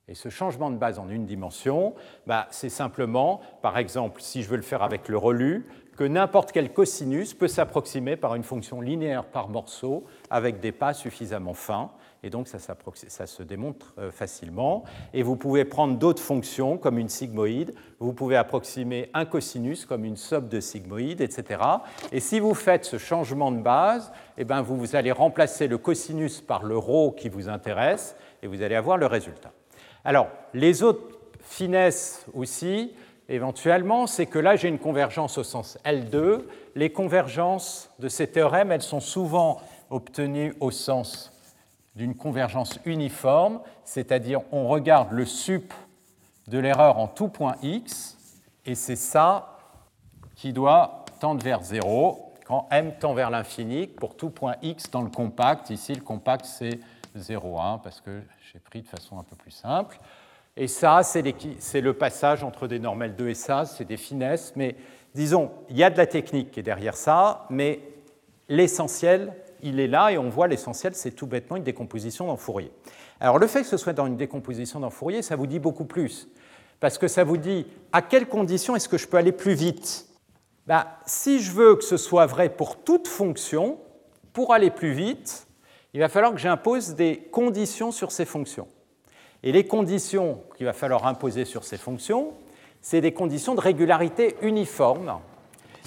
Et ce changement de base en une dimension, bah, c'est simplement, par exemple, si je veux le faire avec le relu, que n'importe quel cosinus peut s'approximer par une fonction linéaire par morceau avec des pas suffisamment fins. Et donc ça, se démontre euh, facilement. Et vous pouvez prendre d'autres fonctions comme une sigmoïde. Vous pouvez approximer un cosinus comme une somme de sigmoïde, etc. Et si vous faites ce changement de base, eh bien, vous allez remplacer le cosinus par le ρ qui vous intéresse et vous allez avoir le résultat. Alors, les autres finesses aussi, éventuellement, c'est que là, j'ai une convergence au sens L2. Les convergences de ces théorèmes, elles sont souvent obtenues au sens d'une convergence uniforme, c'est-à-dire on regarde le sup de l'erreur en tout point x, et c'est ça qui doit tendre vers 0 quand m tend vers l'infini pour tout point x dans le compact. Ici, le compact, c'est 0,1 parce que j'ai pris de façon un peu plus simple. Et ça, c'est le passage entre des normales 2 et ça, c'est des finesses, mais disons, il y a de la technique qui est derrière ça, mais l'essentiel, il est là, et on voit l'essentiel, c'est tout bêtement une décomposition dans Fourier. Alors le fait que ce soit dans une décomposition dans Fourier, ça vous dit beaucoup plus, parce que ça vous dit à quelles conditions est-ce que je peux aller plus vite? Ben, Si je veux que ce soit vrai pour toute fonction, pour aller plus vite, il va falloir que j'impose des conditions sur ces fonctions. Et les conditions qu'il va falloir imposer sur ces fonctions, c'est des conditions de régularité uniforme.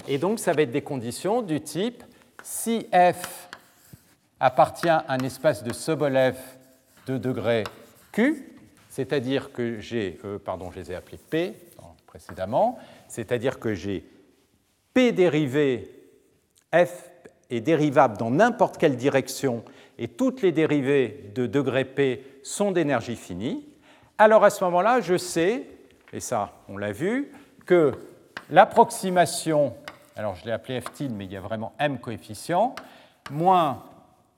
Et donc, ça va être des conditions du type si f appartient à un espace de Sobolev de degré q, c'est-à-dire que j'ai, euh, pardon, je les ai appelés p précédemment, c'est-à-dire que j'ai p dérivé f est dérivable dans n'importe quelle direction et toutes les dérivées de degré p sont d'énergie finie, alors à ce moment-là, je sais, et ça on l'a vu, que l'approximation, alors je l'ai appelé f tilde, mais il y a vraiment m coefficients, moins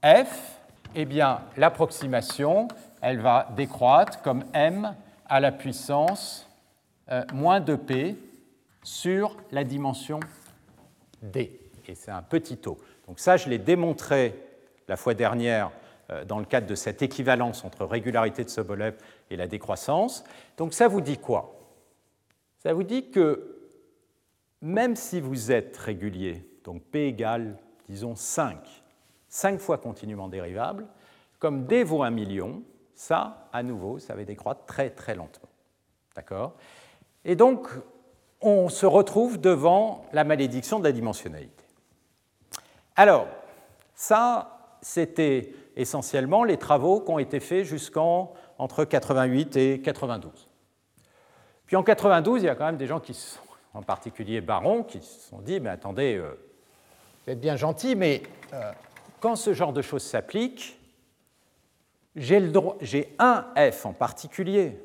f, eh bien l'approximation, elle va décroître comme m à la puissance euh, moins 2p sur la dimension d. Et c'est un petit taux. Donc ça, je l'ai démontré la fois dernière euh, dans le cadre de cette équivalence entre régularité de Sobolev et la décroissance. Donc ça vous dit quoi? Ça vous dit que même si vous êtes régulier, donc P égale, disons, 5, 5 fois continuellement dérivable, comme D vaut 1 million, ça, à nouveau, ça va décroître très très lentement. D'accord? Et donc, on se retrouve devant la malédiction de la dimensionnalité. Alors, ça, c'était essentiellement les travaux qui ont été faits jusqu'en entre 88 et 92. Puis en 92, il y a quand même des gens qui sont, en particulier Baron, qui se sont dit, mais attendez, euh, vous êtes bien gentil, mais euh, quand ce genre de choses s'applique, j'ai un F en particulier.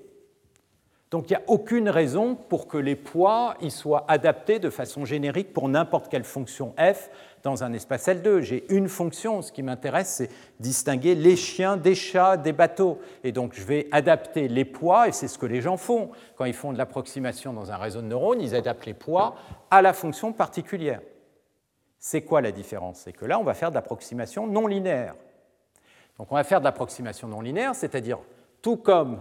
Donc il n'y a aucune raison pour que les poids soient adaptés de façon générique pour n'importe quelle fonction f dans un espace L2. J'ai une fonction, ce qui m'intéresse, c'est distinguer les chiens des chats, des bateaux. Et donc je vais adapter les poids, et c'est ce que les gens font. Quand ils font de l'approximation dans un réseau de neurones, ils adaptent les poids à la fonction particulière. C'est quoi la différence? C'est que là, on va faire de l'approximation non linéaire. Donc on va faire de l'approximation non linéaire, c'est-à-dire tout comme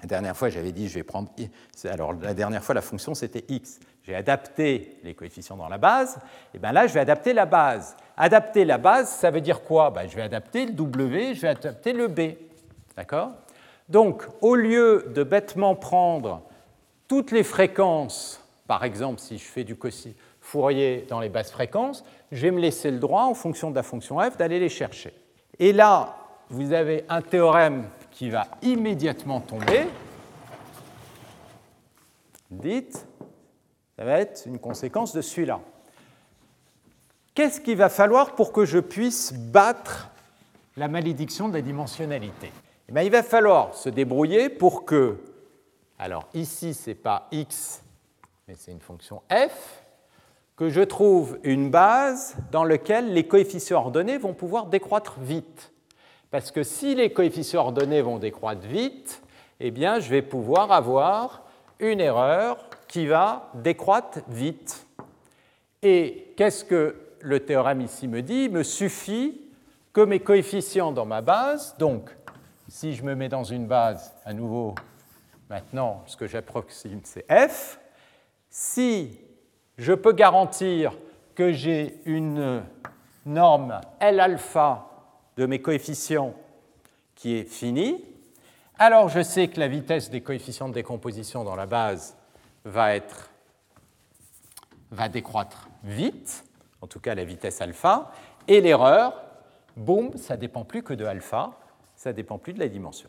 la dernière fois, j'avais dit, je vais prendre. Alors, la dernière fois, la fonction, c'était x. J'ai adapté les coefficients dans la base. Et bien là, je vais adapter la base. Adapter la base, ça veut dire quoi? Ben, Je vais adapter le w, je vais adapter le b. D'accord? Donc, au lieu de bêtement prendre toutes les fréquences, par exemple, si je fais du Fourier dans les basses fréquences, je vais me laisser le droit, en fonction de la fonction f, d'aller les chercher. Et là, vous avez un théorème qui va immédiatement tomber, dites, ça va être une conséquence de celui-là. Qu'est-ce qu'il va falloir pour que je puisse battre la malédiction de la dimensionnalité? Eh bien, Il va falloir se débrouiller pour que, alors ici, ce n'est pas x, mais c'est une fonction f, que je trouve une base dans laquelle les coefficients ordonnés vont pouvoir décroître vite. Parce que si les coefficients ordonnés vont décroître vite, eh bien, je vais pouvoir avoir une erreur qui va décroître vite. Et qu'est-ce que le théorème ici me dit? Il me suffit que mes coefficients dans ma base, donc si je me mets dans une base, à nouveau, maintenant, ce que j'approxime, c'est f, si je peux garantir que j'ai une norme L alpha de mes coefficients qui est fini, alors je sais que la vitesse des coefficients de décomposition dans la base va, être, va décroître vite, en tout cas la vitesse alpha, et l'erreur, boum, ça ne dépend plus que de alpha, ça ne dépend plus de la dimension.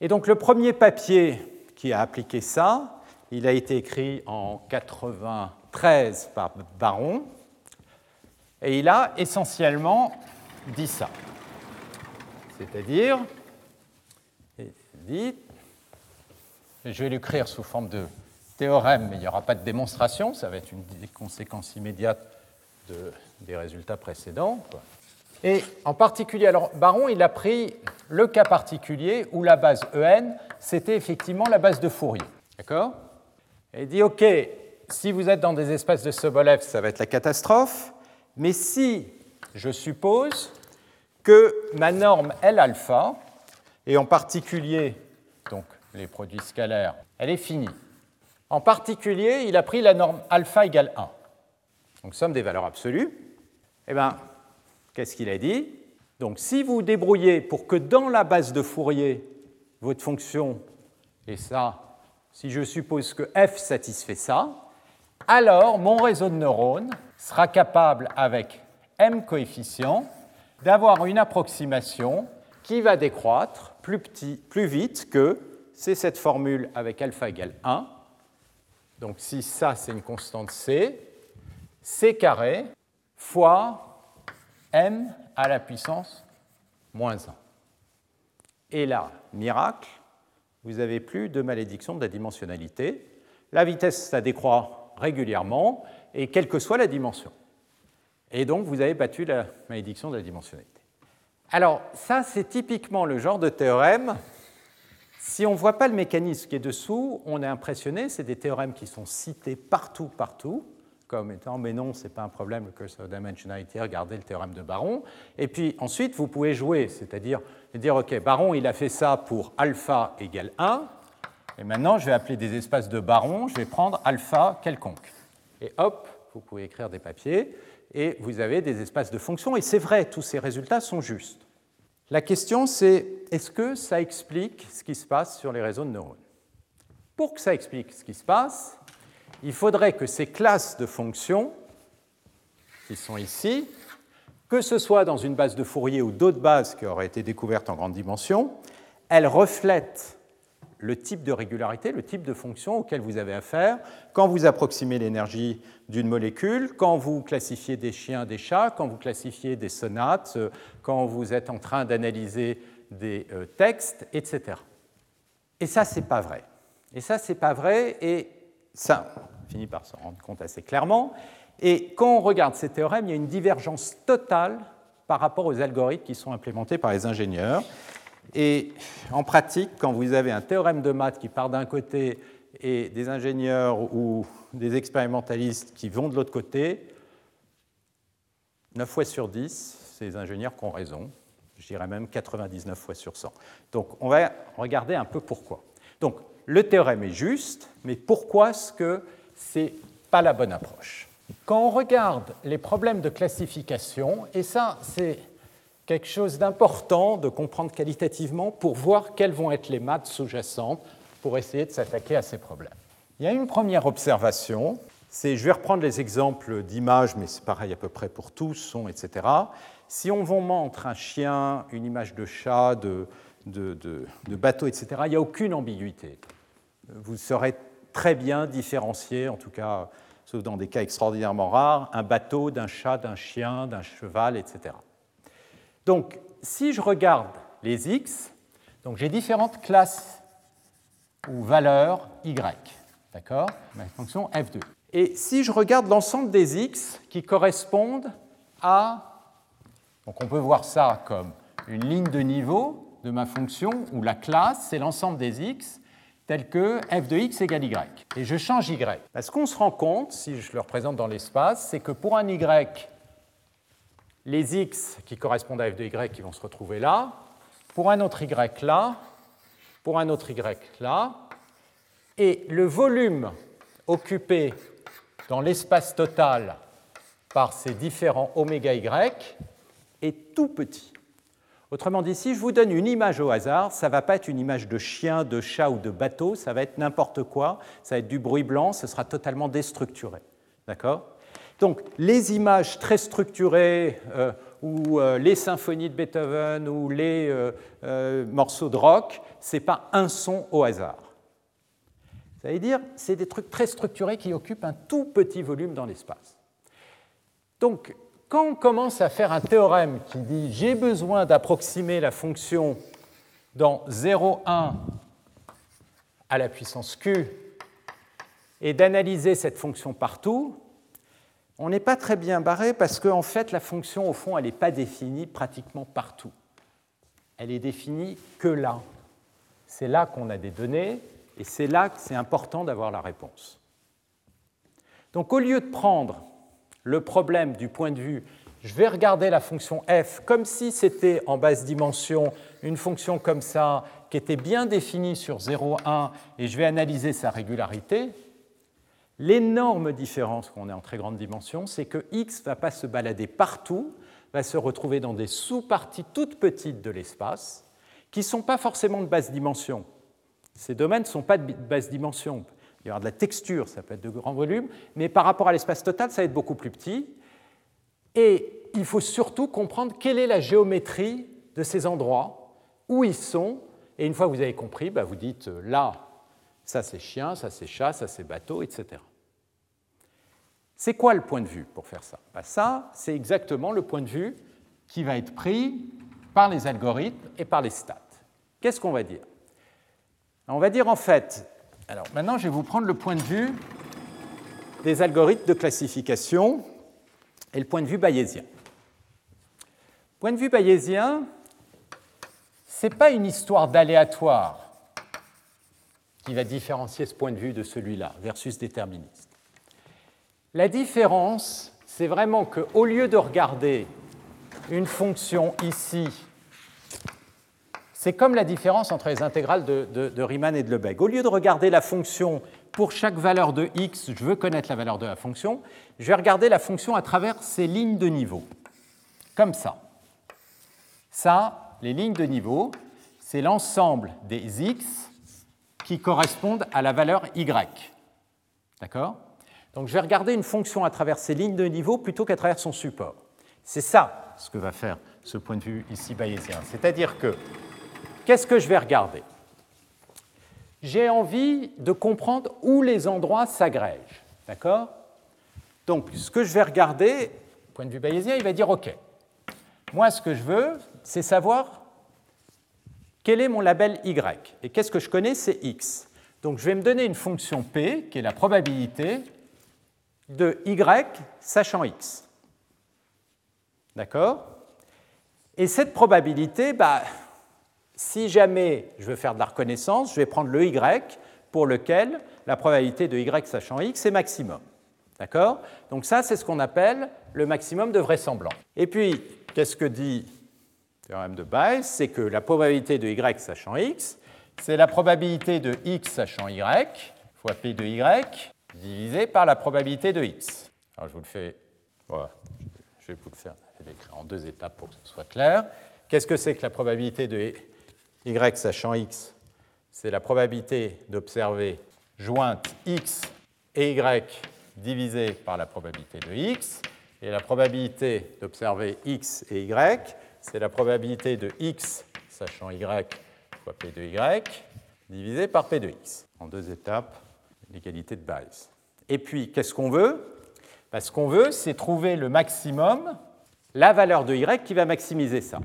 Et donc le premier papier qui a appliqué ça, il a été écrit en 93 par Baron, et il a essentiellement dit ça. C'est-à-dire, je vais l'écrire sous forme de théorème, mais il n'y aura pas de démonstration, ça va être une des conséquences immédiates de, des résultats précédents. Et en particulier, alors Baron, il a pris le cas particulier où la base EN, c'était effectivement la base de Fourier. D'accord? Et il dit, OK, si vous êtes dans des espaces de Sobolev, ça va être la catastrophe, mais si je suppose que ma norme L alpha, et en particulier donc les produits scalaires, elle est finie. En particulier, il a pris la norme alpha égale 1. Donc somme des valeurs absolues. Eh bien, qu'est-ce qu'il a dit? Donc si vous débrouillez pour que dans la base de Fourier, votre fonction, et ça, si je suppose que f satisfait ça, alors mon réseau de neurones sera capable, avec m coefficients, d'avoir une approximation qui va décroître plus, plus vite que, c'est cette formule avec alpha égale 1. Donc si ça, c'est une constante c, c carré fois m à la puissance moins 1. Et là, miracle, vous n'avez plus de malédiction de la dimensionnalité. La vitesse, ça décroît régulièrement, et quelle que soit la dimension. Et donc, vous avez battu la malédiction de la dimensionnalité. Alors, ça, c'est typiquement le genre de théorème. Si on ne voit pas le mécanisme qui est dessous, on est impressionné. C'est des théorèmes qui sont cités partout, partout, comme étant, mais non, ce n'est pas un problème, le curse of dimensionality, regardez le théorème de Baron. Et puis ensuite, vous pouvez jouer, c'est-à-dire dire, OK, Baron, il a fait ça pour alpha égale 1, et maintenant, je vais appeler des espaces de Baron, je vais prendre alpha quelconque. Et hop, vous pouvez écrire des papiers et vous avez des espaces de fonctions. Et c'est vrai, tous ces résultats sont justes. La question, c'est est-ce que ça explique ce qui se passe sur les réseaux de neurones? Pour que ça explique ce qui se passe, il faudrait que ces classes de fonctions, qui sont ici, que ce soit dans une base de Fourier ou d'autres bases qui auraient été découvertes en grande dimension, elles reflètent le type de régularité, le type de fonction auquel vous avez affaire quand vous approximez l'énergie d'une molécule, quand vous classifiez des chiens, des chats, quand vous classifiez des sonates, euh, quand vous êtes en train d'analyser des euh, textes, etc. Et ça, c'est pas vrai. Et ça, c'est pas vrai, et ça, on finit par s'en rendre compte assez clairement. Et quand on regarde ces théorèmes, il y a une divergence totale par rapport aux algorithmes qui sont implémentés par les ingénieurs. Et en pratique, quand vous avez un théorème de maths qui part d'un côté et des ingénieurs ou des expérimentalistes qui vont de l'autre côté, 9 fois sur 10, c'est les ingénieurs qui ont raison. Je dirais même 99 fois sur 100. Donc on va regarder un peu pourquoi. Donc le théorème est juste, mais pourquoi est-ce que ce n'est pas la bonne approche? Quand on regarde les problèmes de classification, et ça c'est quelque chose d'important de comprendre qualitativement pour voir quelles vont être les maths sous-jacentes pour essayer de s'attaquer à ces problèmes. Il y a une première observation, c'est, je vais reprendre les exemples d'images, mais c'est pareil à peu près pour tous, son, etc. Si on vous montre un chien, une image de chat, de, de, de bateau, etc., il n'y a aucune ambiguïté. Vous saurez très bien différencier, en tout cas, sauf dans des cas extraordinairement rares, un bateau d'un chat, d'un chien, d'un cheval, etc. Donc, si je regarde les x, donc j'ai différentes classes ou valeurs y, d'accord? Ma fonction f2. Et si je regarde l'ensemble des x qui correspondent à... Donc on peut voir ça comme une ligne de niveau de ma fonction où la classe, c'est l'ensemble des x tel que f de x égale y. Et je change y. Ce qu'on se rend compte, si je le représente dans l'espace, c'est que pour un y les x qui correspondent à f de y qui vont se retrouver là, pour un autre y là, pour un autre y là, et le volume occupé dans l'espace total par ces différents oméga y est tout petit. Autrement dit, si je vous donne une image au hasard, ça ne va pas être une image de chien, de chat ou de bateau, ça va être n'importe quoi, ça va être du bruit blanc, ce sera totalement déstructuré. D'accord? Donc les images très structurées, euh, ou euh, les symphonies de Beethoven, ou les euh, morceaux de rock, ce n'est pas un son au hasard. Ça veut dire c'est des trucs très structurés qui occupent un tout petit volume dans l'espace. Donc, quand on commence à faire un théorème qui dit j'ai besoin d'approximer la fonction dans 0,1 à la puissance q et d'analyser cette fonction partout, on n'est pas très bien barré parce qu'en fait, la fonction, au fond, elle n'est pas définie pratiquement partout. Elle est définie que là. C'est là qu'on a des données et c'est là que c'est important d'avoir la réponse. Donc au lieu de prendre le problème du point de vue je vais regarder la fonction f comme si c'était en basse dimension une fonction comme ça qui était bien définie sur 0, 1 et je vais analyser sa régularité, l'énorme différence qu'on est en très grande dimension, c'est que x ne va pas se balader partout, va se retrouver dans des sous-parties toutes petites de l'espace qui ne sont pas forcément de basse dimension. Ces domaines ne sont pas de basse dimension. Il y aura de la texture, ça peut être de grand volume, mais par rapport à l'espace total, ça va être beaucoup plus petit. Et il faut surtout comprendre quelle est la géométrie de ces endroits, où ils sont. Et une fois que vous avez compris, bah, vous dites euh, là, ça c'est chien, ça c'est chat, ça c'est bateau, etc. C'est quoi le point de vue pour faire ça? Bah, Ça, c'est exactement le point de vue qui va être pris par les algorithmes et par les stats. Qu'est-ce qu'on va dire? On va dire en fait, alors maintenant je vais vous prendre le point de vue des algorithmes de classification et le point de vue bayésien. Point de vue bayésien, ce n'est pas une histoire d'aléatoire qui va différencier ce point de vue de celui-là versus déterministe. La différence, c'est vraiment qu'au lieu de regarder une fonction ici, c'est comme la différence entre les intégrales de, Riemann et de Lebesgue. Au lieu de regarder la fonction pour chaque valeur de x, je veux connaître la valeur de la fonction, je vais regarder la fonction à travers ces lignes de niveau, comme ça. Ça, les lignes de niveau, c'est l'ensemble des x qui correspondent à la valeur y. D'accord? Donc je vais regarder une fonction à travers ces lignes de niveau plutôt qu'à travers son support. C'est ça ce que va faire ce point de vue ici bayésien. C'est-à-dire que, qu'est-ce que je vais regarder? J'ai envie de comprendre où les endroits s'agrègent. D'accord? Donc, ce que je vais regarder, point de vue bayésien, il va dire OK. Moi, ce que je veux, c'est savoir quel est mon label Y. Et qu'est-ce que je connais? C'est X. Donc je vais me donner une fonction P, qui est la probabilité de Y sachant X. D'accord? Et cette probabilité, bah, si jamais je veux faire de la reconnaissance, je vais prendre le Y pour lequel la probabilité de Y sachant X est maximum. D'accord? Donc ça, c'est ce qu'on appelle le maximum de vraisemblance. Et puis, qu'est-ce que dit théorème de Bayes, c'est que la probabilité de y sachant x, c'est la probabilité de x sachant y fois p de y divisé par la probabilité de x. Alors je vous le fais, je vais vous le faire l'écrire en deux étapes pour que ce soit clair. Qu'est-ce que c'est que la probabilité de y sachant x C'est la probabilité d'observer jointe x et y divisé par la probabilité de x. Et la probabilité d'observer x et y, c'est la probabilité de x, sachant y fois p de y, divisé par p de x. En deux étapes, l'égalité de Bayes. Et puis, qu'est-ce qu'on veut? Ben, Ce qu'on veut, c'est trouver le maximum, la valeur de y qui va maximiser ça.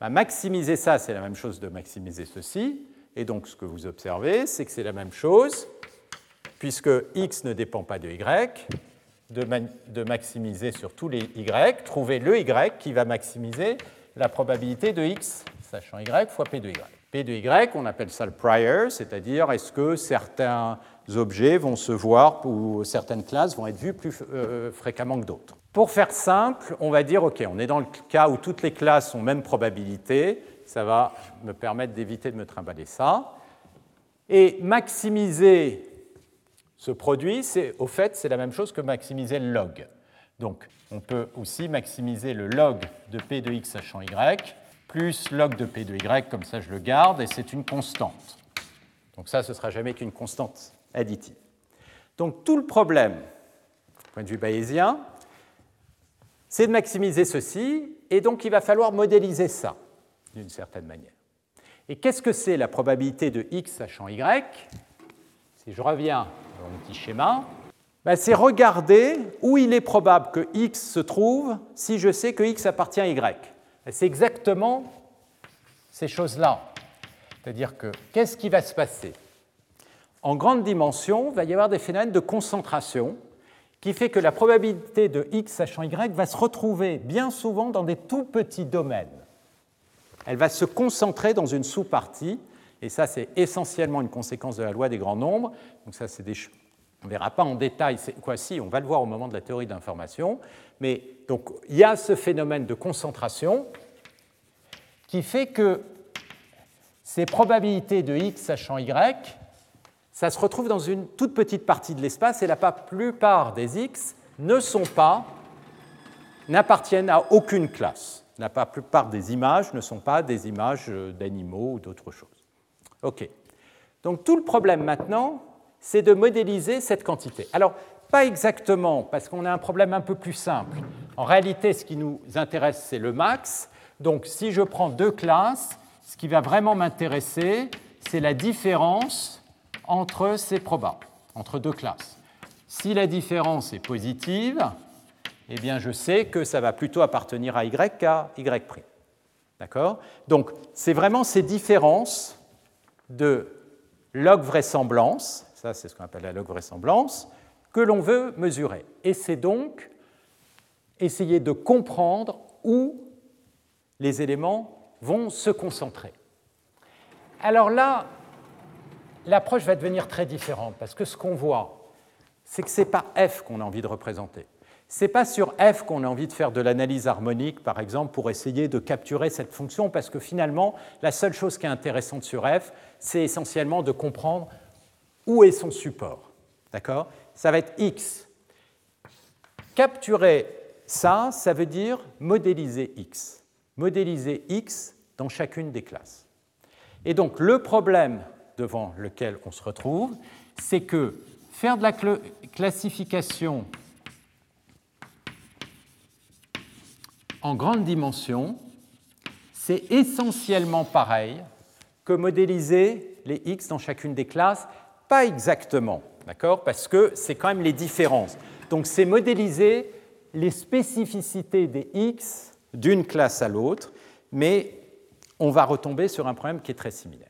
Ben, maximiser ça, c'est la même chose de maximiser ceci. Et donc, ce que vous observez, c'est que c'est la même chose, puisque x ne dépend pas de y, de, maximiser sur tous les y, trouver le y qui va maximiser la probabilité de x, sachant y fois p de y. P de y, on appelle ça le prior, c'est-à-dire est-ce que certains objets vont se voir ou certaines classes vont être vues plus euh, fréquemment que d'autres? Pour faire simple, on va dire, OK, on est dans le cas où toutes les classes ont même probabilité, ça va me permettre d'éviter de me trimballer ça. Et maximiser ce produit, c'est au fait, c'est la même chose que maximiser le log. Donc, on peut aussi maximiser le log de p de x sachant y, plus log de p de y, comme ça je le garde, et c'est une constante. Donc ça, ce ne sera jamais qu'une constante additive. Donc tout le problème, point de vue bayésien, c'est de maximiser ceci, et donc il va falloir modéliser ça, d'une certaine manière. Et qu'est-ce que c'est la probabilité de x sachant y? Si je reviens mon petit schéma, ben, c'est regarder où il est probable que x se trouve si je sais que x appartient à y. C'est exactement ces choses-là. C'est-à-dire que qu'est-ce qui va se passer? En grande dimension, il va y avoir des phénomènes de concentration qui fait que la probabilité de x sachant y va se retrouver bien souvent dans des tout petits domaines. Elle va se concentrer dans une sous-partie et ça, c'est essentiellement une conséquence de la loi des grands nombres. Donc ça, c'est des On ne verra pas en détail, quoi si, on va le voir au moment de la théorie d'information, mais donc il y a ce phénomène de concentration qui fait que ces probabilités de x sachant y, ça se retrouve dans une toute petite partie de l'espace et la plupart des x ne sont pas, n'appartiennent à aucune classe. La plupart des images ne sont pas des images d'animaux ou d'autres choses. OK. Donc tout le problème maintenant, c'est de modéliser cette quantité. Alors, pas exactement, parce qu'on a un problème un peu plus simple. En réalité, ce qui nous intéresse, c'est le max. Donc, si je prends deux classes, ce qui va vraiment m'intéresser, c'est la différence entre ces probas, entre deux classes. Si la différence est positive, eh bien je sais que ça va plutôt appartenir à Y qu'à Y'. D'accord? Donc c'est vraiment ces différences de log vraisemblance, ça c'est ce qu'on appelle la log vraisemblance, que l'on veut mesurer. Et c'est donc essayer de comprendre où les éléments vont se concentrer. Alors là, l'approche va devenir très différente parce que ce qu'on voit, c'est que ce n'est pas f qu'on a envie de représenter. Ce n'est pas sur f qu'on a envie de faire de l'analyse harmonique, par exemple, pour essayer de capturer cette fonction, parce que finalement, la seule chose qui est intéressante sur f, c'est essentiellement de comprendre où est son support. D'accord? Ça va être x. Capturer ça, ça veut dire modéliser x modéliser X dans chacune des classes. Et donc le problème devant lequel on se retrouve, c'est que faire de la classification en grande dimension, c'est essentiellement pareil que modéliser les x dans chacune des classes, pas exactement, d'accord? Parce que c'est quand même les différences. Donc c'est modéliser les spécificités des x d'une classe à l'autre, mais on va retomber sur un problème qui est très similaire.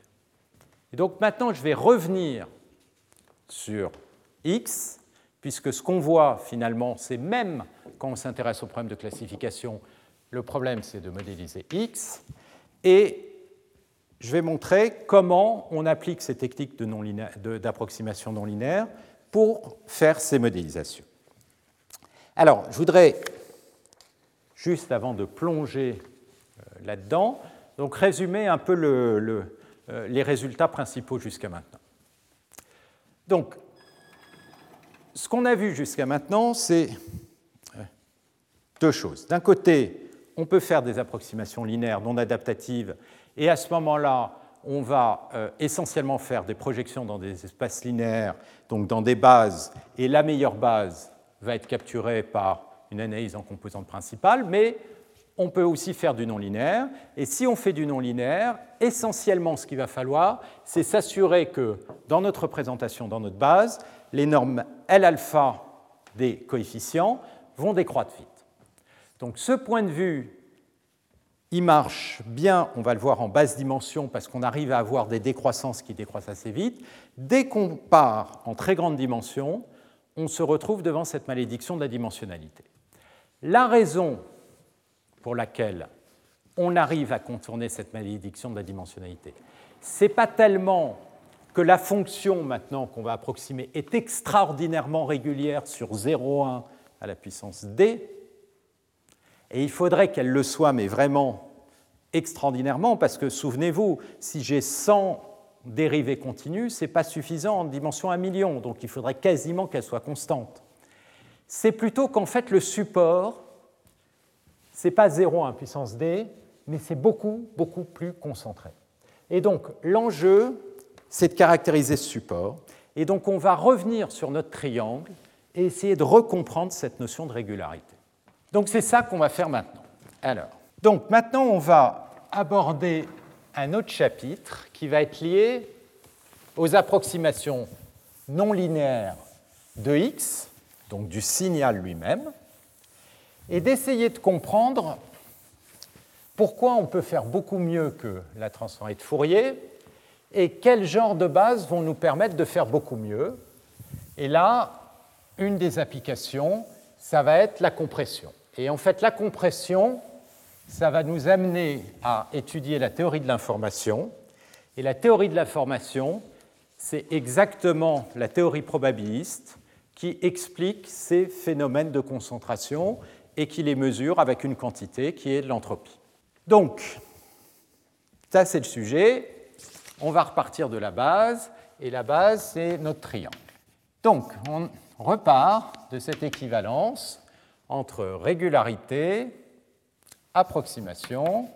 Et donc maintenant, je vais revenir sur x, puisque ce qu'on voit finalement, c'est même quand on s'intéresse au problème de classification, le problème c'est de modéliser x, et je vais montrer comment on applique ces techniques d'approximation non linéaire pour faire ces modélisations. Alors, je voudrais juste avant de plonger euh, là-dedans. Donc résumer un peu euh, les résultats principaux jusqu'à maintenant. Donc, ce qu'on a vu jusqu'à maintenant, c'est euh, deux choses. D'un côté, on peut faire des approximations linéaires non adaptatives, et à ce moment-là, on va essentiellement faire des projections dans des espaces linéaires, donc dans des bases, et la meilleure base va être capturée par une analyse en composante principale, mais on peut aussi faire du non linéaire. Et si on fait du non linéaire, essentiellement ce qu'il va falloir, c'est s'assurer que dans notre représentation, dans notre base, les normes L alpha des coefficients vont décroître vite. Donc ce point de vue, il marche bien, on va le voir en basse dimension parce qu'on arrive à avoir des décroissances qui décroissent assez vite. Dès qu'on part en très grande dimension, on se retrouve devant cette malédiction de la dimensionnalité. La raison pour laquelle on arrive à contourner cette malédiction de la dimensionnalité, ce n'est pas tellement que la fonction maintenant qu'on va approximer est extraordinairement régulière sur 0,1 à la puissance d, et il faudrait qu'elle le soit, mais vraiment extraordinairement, parce que souvenez-vous, si j'ai 100 dérivées continues, ce n'est pas suffisant en dimension 1 million, donc il faudrait quasiment qu'elle soit constante. C'est plutôt qu'en fait le support, ce n'est pas 0,1 puissance d, mais c'est beaucoup, beaucoup plus concentré. Et donc l'enjeu, c'est de caractériser ce support. Et donc on va revenir sur notre triangle et essayer de recomprendre cette notion de régularité. Donc c'est ça qu'on va faire maintenant. Alors, donc maintenant on va aborder un autre chapitre qui va être lié aux approximations non linéaires de x donc du signal lui-même, et d'essayer de comprendre pourquoi on peut faire beaucoup mieux que la transformée de Fourier et quel genre de bases vont nous permettre de faire beaucoup mieux. Et là, une des applications, ça va être la compression. Et en fait, la compression, ça va nous amener à étudier la théorie de l'information. Et la théorie de l'information, c'est exactement la théorie probabiliste qui explique ces phénomènes de concentration et qui les mesure avec une quantité qui est l'entropie. Donc, ça c'est le sujet. On va repartir de la base, et la base c'est notre triangle. Donc, on repart de cette équivalence entre régularité, approximation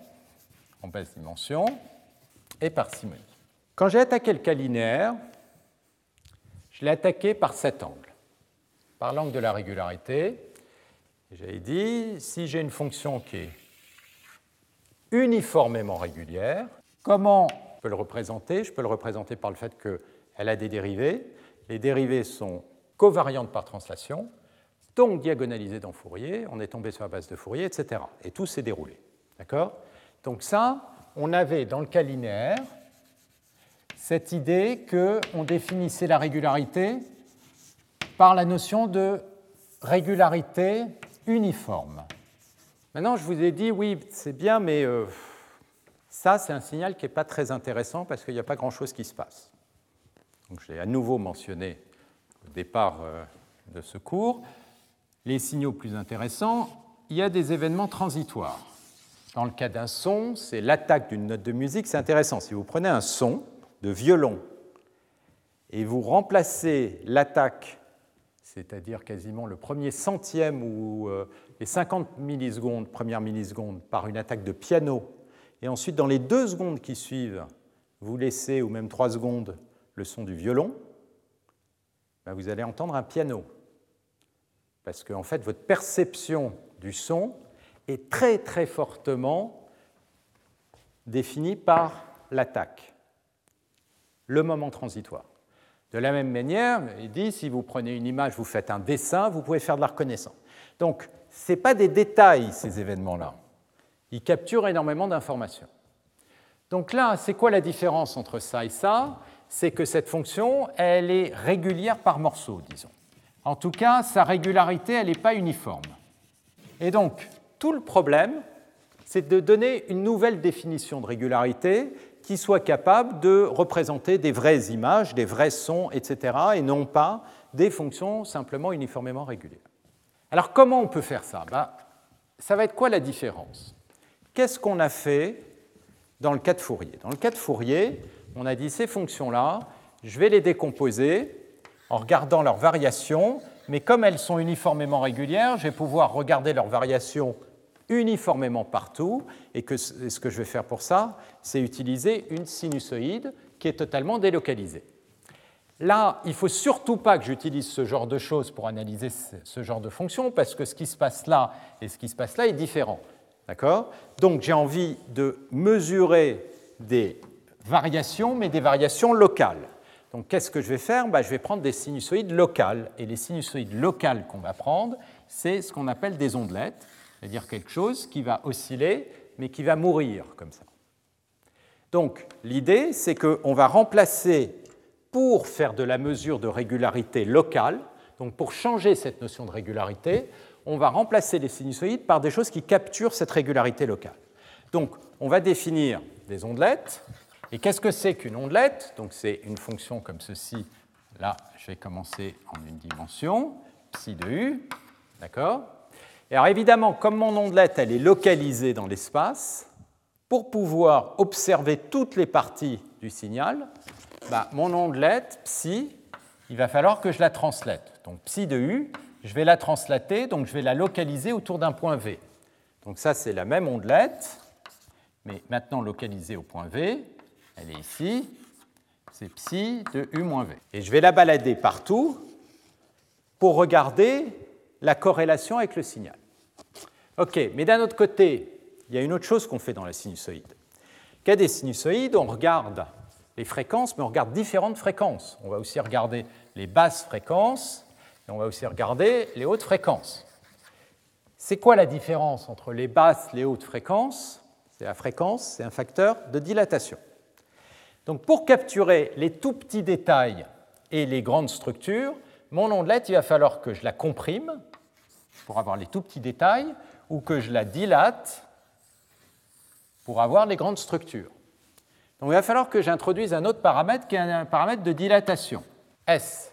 en basse dimension et parcimonie. Quand j'ai attaqué le cas linéaire, je l'ai attaqué par cet angle, par l'angle de la régularité. J'avais dit, si j'ai une fonction qui est uniformément régulière, comment je peux le représenter? Je peux le représenter par le fait qu'elle a des dérivées. Les dérivées sont covariantes par translation, donc diagonalisées dans Fourier. On est tombé sur la base de Fourier, etc. Et tout s'est déroulé. D'accord? Donc ça, on avait dans le cas linéaire cette idée qu'on définissait la régularité par la notion de régularité uniforme. Maintenant, je vous ai dit, oui, c'est bien, mais euh, ça, c'est un signal qui n'est pas très intéressant parce qu'il n'y a pas grand-chose qui se passe. Donc, je l'ai à nouveau mentionné au départ euh, de ce cours. Les signaux plus intéressants, il y a des événements transitoires. Dans le cas d'un son, c'est l'attaque d'une note de musique. C'est intéressant. Si vous prenez un son, de violon et vous remplacez l'attaque, c'est-à-dire quasiment le premier centième ou euh, les 50 millisecondes, première milliseconde, par une attaque de piano, et ensuite dans les deux secondes qui suivent, vous laissez, ou même trois secondes, le son du violon, ben vous allez entendre un piano. Parce qu'en en fait, votre perception du son est très très fortement définie par l'attaque le moment transitoire. De la même manière, il dit, si vous prenez une image, vous faites un dessin, vous pouvez faire de la reconnaissance. Donc, ce n'est pas des détails, ces événements-là. Ils capturent énormément d'informations. Donc là, c'est quoi la différence entre ça et ça? C'est que cette fonction, elle est régulière par morceau, disons. En tout cas, sa régularité, elle n'est pas uniforme. Et donc, tout le problème, c'est de donner une nouvelle définition de régularité qui soit capable de représenter des vraies images, des vrais sons, etc., et non pas des fonctions simplement uniformément régulières. Alors comment on peut faire ça? Ben, Ça va être quoi la différence? Qu'est-ce qu'on a fait dans le cas de Fourier? Dans le cas de Fourier, on a dit ces fonctions-là, je vais les décomposer en regardant leurs variations, mais comme elles sont uniformément régulières, je vais pouvoir regarder leurs variations uniformément partout, et que ce que je vais faire pour ça, c'est utiliser une sinusoïde qui est totalement délocalisée. Là, il ne faut surtout pas que j'utilise ce genre de choses pour analyser ce genre de fonction, parce que ce qui se passe là et ce qui se passe là est différent. D'accord? Donc j'ai envie de mesurer des variations, mais des variations locales. Donc qu'est-ce que je vais faire? Ben, Je vais prendre des sinusoïdes locales. Et les sinusoïdes locales qu'on va prendre, c'est ce qu'on appelle des ondelettes c'est-à-dire quelque chose qui va osciller, mais qui va mourir comme ça. Donc l'idée, c'est qu'on va remplacer, pour faire de la mesure de régularité locale, donc pour changer cette notion de régularité, on va remplacer les sinusoïdes par des choses qui capturent cette régularité locale. Donc on va définir des ondelettes. Et qu'est-ce que c'est qu'une ondelette? Donc c'est une fonction comme ceci. Là, je vais commencer en une dimension, psi de u, d'accord? Alors évidemment, comme mon ondelette elle est localisée dans l'espace, pour pouvoir observer toutes les parties du signal, bah, mon ondelette psi, il va falloir que je la translate. Donc psi de u, je vais la translater, donc je vais la localiser autour d'un point V. Donc ça, c'est la même ondelette, mais maintenant localisée au point V. Elle est ici, c'est psi de u moins V. Et je vais la balader partout pour regarder la corrélation avec le signal. OK, mais d'un autre côté, il y a une autre chose qu'on fait dans la sinusoïde. Cas des sinusoïdes, on regarde les fréquences, mais on regarde différentes fréquences. On va aussi regarder les basses fréquences et on va aussi regarder les hautes fréquences. C'est quoi la différence entre les basses et les hautes fréquences? C'est la fréquence, c'est un facteur de dilatation. Donc pour capturer les tout petits détails et les grandes structures, mon ondelette, il va falloir que je la comprime pour avoir les tout petits détails, ou que je la dilate pour avoir les grandes structures. Donc il va falloir que j'introduise un autre paramètre qui est un paramètre de dilatation, S.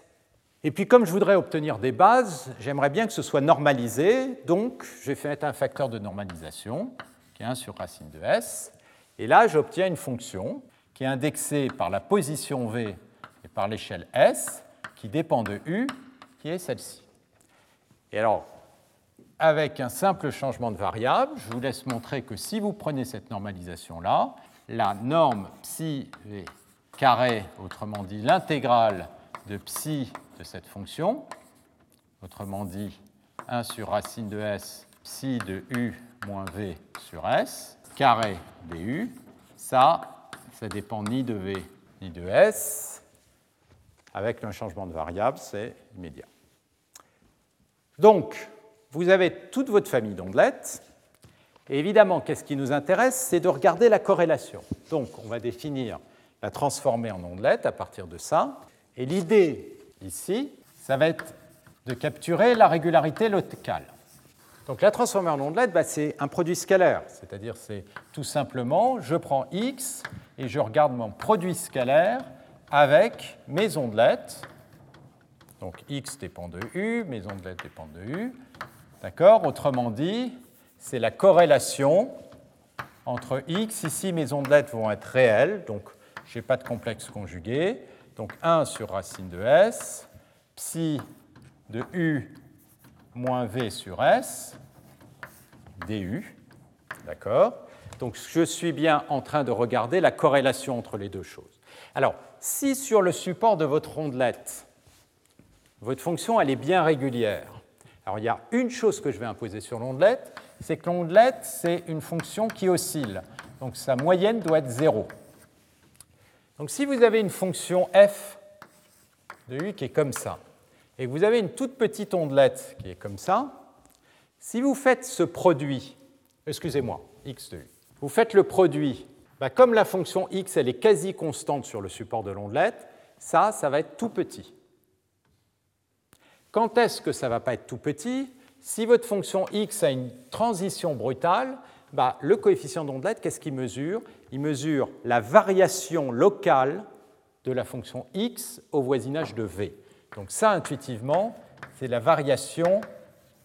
Et puis comme je voudrais obtenir des bases, j'aimerais bien que ce soit normalisé, donc je vais faire un facteur de normalisation, qui est 1 sur racine de s, et là j'obtiens une fonction qui est indexée par la position v et par l'échelle s, qui dépend de u, qui est celle-ci. Et alors, avec un simple changement de variable, je vous laisse montrer que si vous prenez cette normalisation-là, la norme psi v carré, autrement dit l'intégrale de psi de cette fonction, autrement dit 1 sur racine de s psi de u moins v sur s, carré du, ça, ça dépend ni de v ni de s. Avec un changement de variable, c'est immédiat. Donc, vous avez toute votre famille d'ondelettes. Et évidemment, qu'est-ce qui nous intéresse C'est de regarder la corrélation. Donc, on va définir la transformer en ondelette à partir de ça. Et l'idée ici, ça va être de capturer la régularité locale. Donc la transformer en ondelette, bah, c'est un produit scalaire, c'est-à-dire c'est tout simplement, je prends x et je regarde mon produit scalaire avec mes ondelettes. Donc x dépend de u, mes ondelettes dépendent de u. D'accord? Autrement dit, c'est la corrélation entre x, ici mes ondelettes vont être réelles, donc je n'ai pas de complexe conjugué. Donc 1 sur racine de s, psi de u moins v sur s, du. D'accord? Donc je suis bien en train de regarder la corrélation entre les deux choses. Alors, si sur le support de votre ondelette, votre fonction elle est bien régulière, alors il y a une chose que je vais imposer sur l'ondelette, c'est que l'ondelette, c'est une fonction qui oscille. Donc sa moyenne doit être 0. Donc si vous avez une fonction f de u qui est comme ça, et que vous avez une toute petite ondelette qui est comme ça, si vous faites ce produit, excusez-moi, x de u, vous faites le produit, bah, comme la fonction x elle est quasi constante sur le support de l'ondelette, ça, ça va être tout petit. Quand est-ce que ça ne va pas être tout petit? Si votre fonction x a une transition brutale, bah, le coefficient d'ondelette, qu'est-ce qu'il mesure? Il mesure la variation locale de la fonction x au voisinage de v. Donc ça, intuitivement, c'est la variation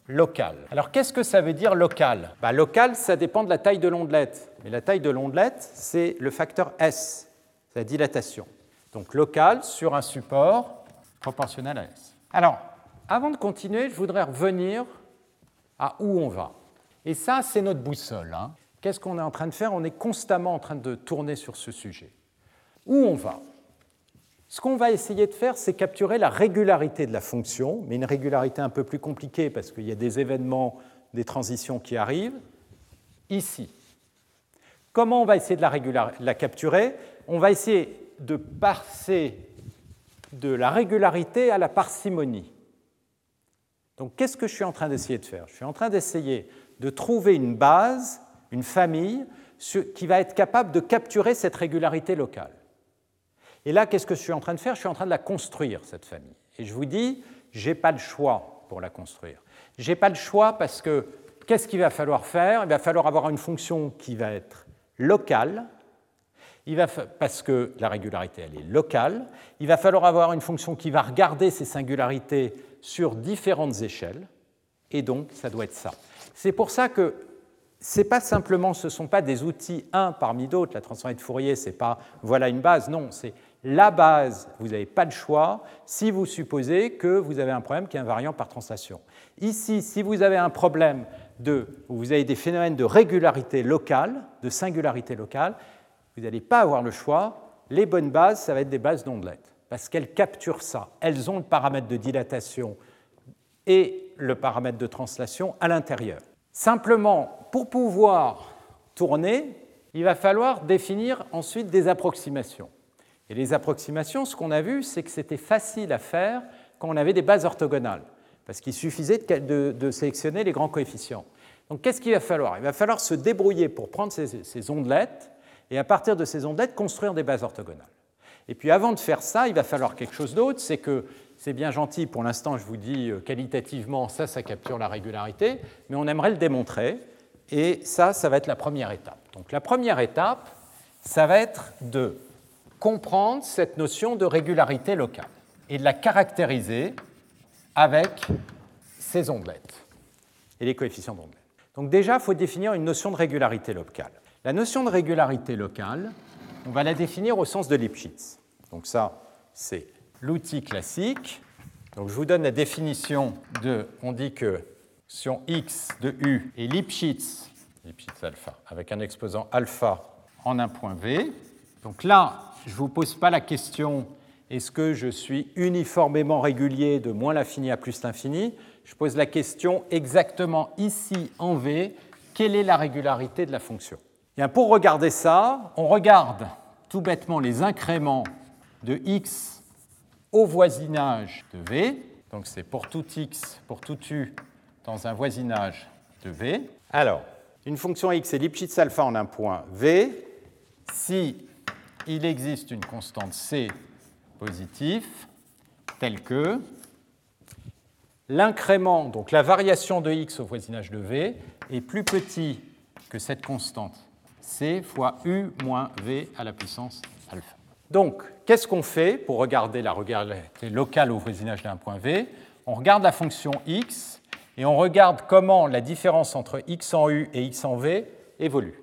locale. Alors qu'est-ce que ça veut dire local? Bah, Local, ça dépend de la taille de l'ondelette. Mais la taille de l'ondelette, c'est le facteur S, la dilatation. Donc local sur un support proportionnel à S. Alors, avant de continuer, je voudrais revenir à où on va. Et ça, c'est notre boussole. Hein. Qu'est-ce qu'on est en train de faire? On est constamment en train de tourner sur ce sujet. Où on va? Ce qu'on va essayer de faire, c'est capturer la régularité de la fonction, mais une régularité un peu plus compliquée parce qu'il y a des événements, des transitions qui arrivent, ici. Comment on va essayer de la, capturer? On va essayer de passer de la régularité à la parcimonie. Donc qu'est-ce que je suis en train d'essayer de faire? Je suis en train d'essayer de trouver une base, une famille, qui va être capable de capturer cette régularité locale. Et là, qu'est-ce que je suis en train de faire? Je suis en train de la construire, cette famille. Et je vous dis, je n'ai pas le choix pour la construire. Je n'ai pas le choix parce que qu'est-ce qu'il va falloir faire? Il va falloir avoir une fonction qui va être locale, il va parce que la régularité elle est locale. Il va falloir avoir une fonction qui va regarder ces singularités sur différentes échelles, et donc ça doit être ça. C'est pour ça que c'est pas simplement, ce ne sont pas des outils un parmi d'autres. La transformée de Fourier, c'est pas voilà une base, non, c'est la base. Vous n'avez pas de choix si vous supposez que vous avez un problème qui est invariant par translation. Ici, si vous avez un problème de, où vous avez des phénomènes de régularité locale, de singularité locale, vous n'allez pas avoir le choix. Les bonnes bases, ça va être des bases d'ondelettes parce qu'elles capturent ça. Elles ont le paramètre de dilatation et le paramètre de translation à l'intérieur. Simplement, pour pouvoir tourner, il va falloir définir ensuite des approximations. Et les approximations, ce qu'on a vu, c'est que c'était facile à faire quand on avait des bases orthogonales, parce qu'il suffisait de, sélectionner les grands coefficients. Donc qu'est-ce qu'il va falloir? Il va falloir se débrouiller pour prendre ces, ces ondelettes et à partir de ces ondelettes construire des bases orthogonales. Et puis avant de faire ça, il va falloir quelque chose d'autre, c'est que c'est bien gentil, pour l'instant je vous dis euh, qualitativement, ça, ça capture la régularité, mais on aimerait le démontrer, et ça, ça va être la première étape. Donc la première étape, ça va être de comprendre cette notion de régularité locale et de la caractériser avec ces ondelettes et les coefficients d'ondelettes. Donc déjà, il faut définir une notion de régularité locale. La notion de régularité locale, on va la définir au sens de Lipschitz. Donc ça, c'est l'outil classique. Donc je vous donne la définition de, on dit que sur x de u est Lipschitz, Lipschitz alpha, avec un exposant alpha en un point V. Donc là, je ne vous pose pas la question est-ce que je suis uniformément régulier de moins l'infini à plus l'infini? Je pose la question exactement ici en V, quelle est la régularité de la fonction? Bien, Pour regarder ça, on regarde tout bêtement les incréments de x au voisinage de V. Donc c'est pour tout x, pour tout u dans un voisinage de V. Alors, une fonction x est Lipschitz alpha en un point V si il existe une constante c positif telle que l'incrément, donc la variation de x au voisinage de v, est plus petit que cette constante c fois u moins v à la puissance alpha. Donc, qu'est-ce qu'on fait pour regarder la régularité locale au voisinage d'un point v? On regarde la fonction x et on regarde comment la différence entre x en u et x en v évolue.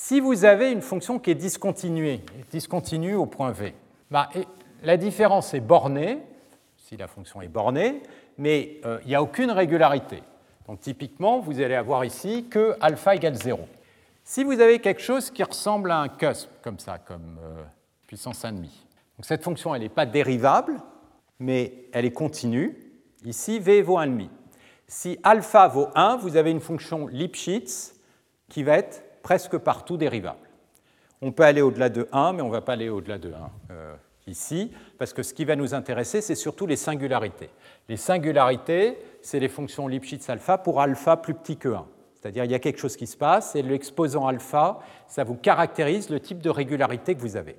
Si vous avez une fonction qui est discontinuée, discontinue au point v, bah, la différence est bornée, si la fonction est bornée, mais euh, il n'y a aucune régularité. Donc typiquement, vous allez avoir ici que alpha égale 0. Si vous avez quelque chose qui ressemble à un cusp, comme ça, comme euh, puissance 1,5, donc cette fonction, elle n'est pas dérivable, mais elle est continue. Ici, v vaut 1,5. Si alpha vaut 1, vous avez une fonction Lipschitz qui va être presque partout dérivable. On peut aller au-delà de 1, mais on ne va pas aller au-delà de 1 euh, ici, parce que ce qui va nous intéresser, c'est surtout les singularités. Les singularités, c'est les fonctions Lipschitz alpha pour alpha plus petit que 1. C'est-à-dire il y a quelque chose qui se passe, et l'exposant alpha, ça vous caractérise le type de régularité que vous avez.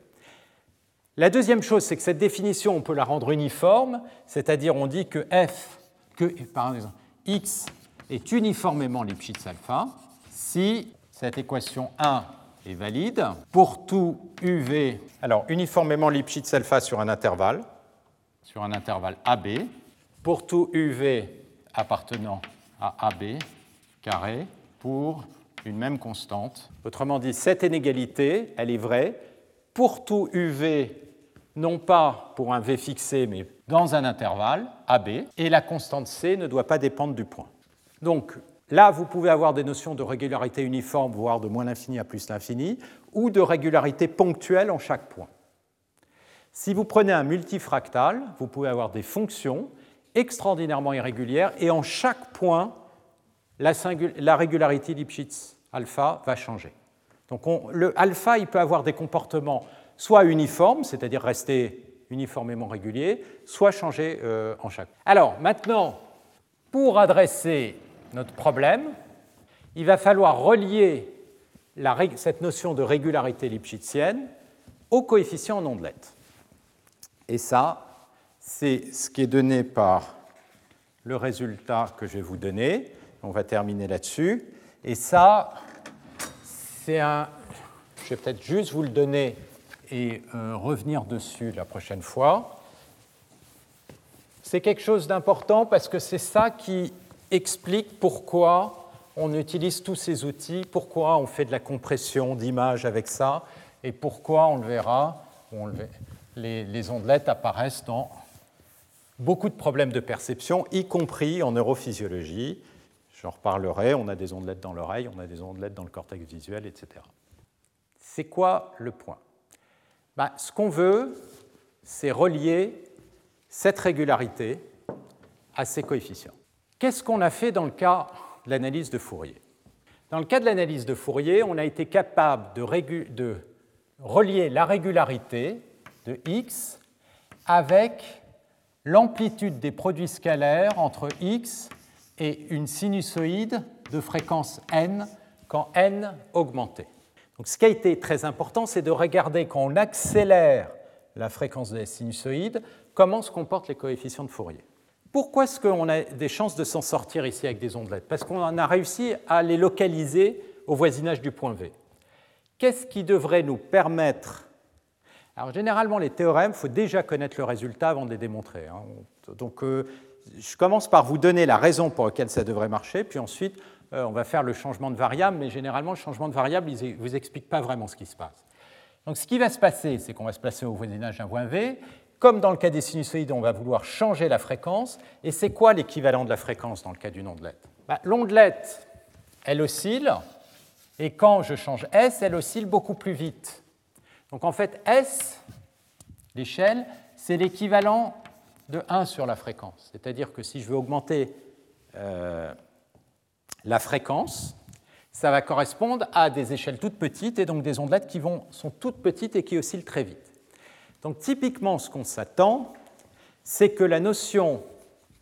La deuxième chose, c'est que cette définition, on peut la rendre uniforme, c'est-à-dire on dit que f, que par exemple, x est uniformément Lipschitz alpha si cette équation 1 est valide. Pour tout UV, alors uniformément Lipschitz alpha sur un intervalle, sur un intervalle AB, pour tout UV appartenant à AB carré pour une même constante. Autrement dit, cette inégalité, elle est vraie pour tout UV, non pas pour un V fixé, mais dans un intervalle AB, et la constante C ne doit pas dépendre du point. Donc, Là, vous pouvez avoir des notions de régularité uniforme, voire de moins l'infini à plus l'infini, ou de régularité ponctuelle en chaque point. Si vous prenez un multifractal, vous pouvez avoir des fonctions extraordinairement irrégulières, et en chaque point, la, régularité Lipschitz alpha va changer. Donc le alpha, il peut avoir des comportements soit uniformes, c'est-à-dire rester uniformément régulier, soit changer euh, en chaque. Alors maintenant, pour adresser notre problème, il va falloir relier cette notion de régularité lipschitzienne au coefficient en ondelette. Et ça, c'est ce qui est donné par le résultat que je vais vous donner. On va terminer là-dessus. Et ça, c'est un... Je vais peut-être juste vous le donner et euh, revenir dessus la prochaine fois. C'est quelque chose d'important parce que c'est ça qui explique pourquoi on utilise tous ces outils, pourquoi on fait de la compression d'images avec ça, et pourquoi, on le verra, les, ondelettes apparaissent dans beaucoup de problèmes de perception, y compris en neurophysiologie. J'en reparlerai, on a des ondelettes dans l'oreille, on a des ondelettes dans le cortex visuel, etc. C'est quoi le point? Ben, Ce qu'on veut, c'est relier cette régularité à ces coefficients. Qu'est-ce qu'on a fait dans le cas de l'analyse de Fourier? Dans le cas de l'analyse de Fourier, on a été capable de, relier la régularité de x avec l'amplitude des produits scalaires entre x et une sinusoïde de fréquence n quand n augmentait. Donc, ce qui a été très important, c'est de regarder quand on accélère la fréquence de la sinusoïde, comment se comportent les coefficients de Fourier. Pourquoi est-ce qu'on a des chances de s'en sortir ici avec des ondelettes? Parce qu'on a réussi à les localiser au voisinage du point V. Qu'est-ce qui devrait nous permettre? Alors généralement, les théorèmes, il faut déjà connaître le résultat avant de les démontrer. Hein. Donc euh, je commence par vous donner la raison pour laquelle ça devrait marcher, puis ensuite euh, on va faire le changement de variable, mais généralement le changement de variable ne vous explique pas vraiment ce qui se passe. Donc ce qui va se passer, c'est qu'on va se placer au voisinage d'un point V. Comme dans le cas des sinusoïdes, on va vouloir changer la fréquence. Et c'est quoi l'équivalent de la fréquence dans le cas d'une ondelette bah, L'ondelette, elle oscille, et quand je change S, elle oscille beaucoup plus vite. Donc en fait, S, l'échelle, c'est l'équivalent de 1 sur la fréquence. C'est-à-dire que si je veux augmenter euh, la fréquence, ça va correspondre à des échelles toutes petites et donc des ondelettes qui vont, sont toutes petites et qui oscillent très vite. Donc typiquement, ce qu'on s'attend, c'est que la notion